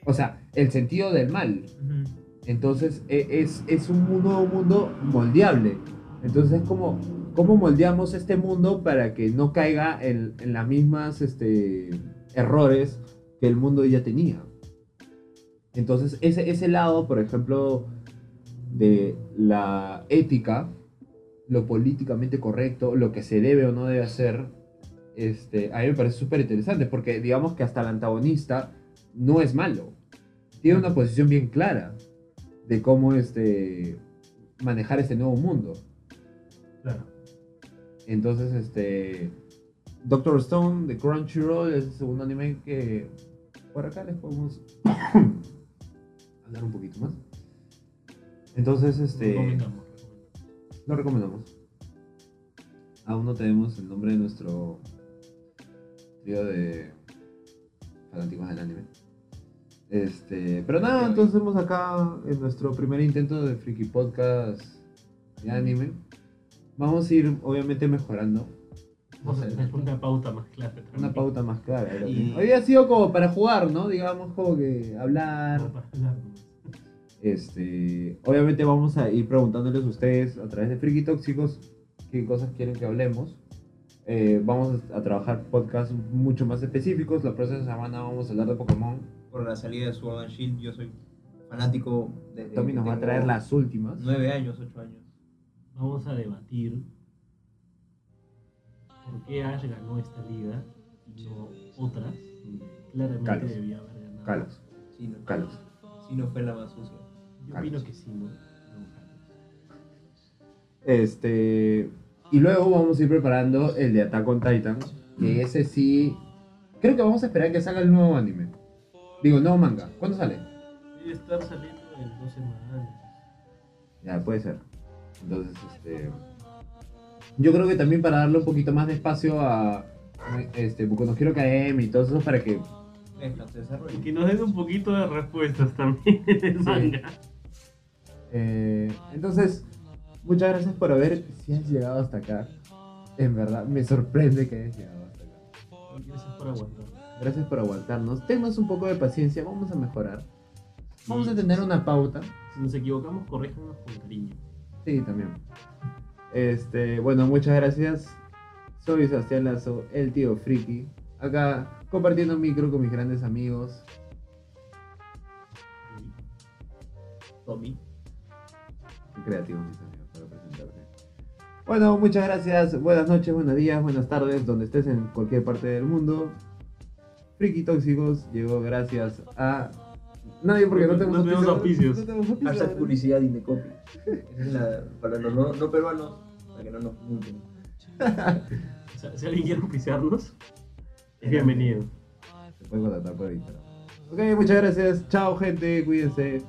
O sea, el sentido del mal. Entonces e- es, es un mundo, un mundo moldeable. Entonces es como, ¿cómo moldeamos este mundo para que no caiga en, en las mismas este, errores que el mundo ya tenía? Entonces ese, ese lado, por ejemplo, de la ética, lo políticamente correcto, lo que se debe o no debe hacer, este, a mí me parece súper interesante porque digamos que hasta el antagonista no es malo. Tiene una posición bien clara de cómo este, manejar este nuevo mundo. Claro. Entonces, este. Doctor Stone de Crunchyroll es el segundo anime que por acá les podemos hablar un poquito más. Entonces, este. Lo recomendamos. Aún no tenemos el nombre de nuestro trío de fanáticos del anime. Este, pero nada, entonces vemos acá en nuestro primer intento de Freaky Podcast de anime. Vamos a ir obviamente mejorando. Vamos a tener una pauta más clara. Una también. pauta más clara. Y- Hoy ha sido como para jugar, ¿no? Digamos como que hablar. Como para hablar. Este, obviamente vamos a ir preguntándoles a ustedes a través de Friki Tóxicos qué cosas quieren que hablemos. Eh, vamos a trabajar podcasts mucho más específicos. La próxima semana vamos a hablar de Pokémon. Por la salida de Sword and Shield, yo soy fanático desde Tommy nos va a traer las últimas. Nueve años, ocho años. Vamos a debatir por qué Ash ganó esta liga y no otras, claramente Carlos. debía haber ganado. Carlos, Sí, no, Carlos. sí no fue la más sucia. Yo opino que sí, ¿no? Este, y luego vamos a ir preparando el de Attack on Titan. Que ese sí. Creo que vamos a esperar que salga el nuevo anime. Digo, nuevo manga. ¿Cuándo sale? Debe estar saliendo en dos semanas. Ya, puede ser. Entonces, este. Yo creo que también para darle un poquito más de espacio a. Este, Boku no Hero Academy y todo eso para que. Que nos den un poquito de respuestas también en el Sí. manga. Eh, entonces, muchas gracias por haber. Si has llegado hasta acá. En verdad, me sorprende que hayas llegado hasta acá. Gracias por aguantar. Gracias por aguantarnos. Tennos un poco de paciencia, vamos a mejorar. Vamos a tener una pauta. Si nos equivocamos, corríjanos con cariño. Sí, también. Este, bueno, muchas gracias. Soy Sebastián Lazo, el tío Friki. Acá compartiendo micro con mis grandes amigos. Tommy. Qué creativos mis amigos para presentarse. Bueno, muchas gracias. Buenas noches, buenos días, buenas tardes, donde estés en cualquier parte del mundo. Friki Tóxicos llegó gracias a. Nadie porque no No tenemos tenemos auspicios. No tenemos auspicios. Hashtag publicidad Indecopy. Esa es la, para los no, no peruanos, para que no nos. O sea, si alguien quiere oficiarnos, es bienvenido. Se puede contratar por Instagram. Ok, muchas gracias. Chao, gente. Cuídense.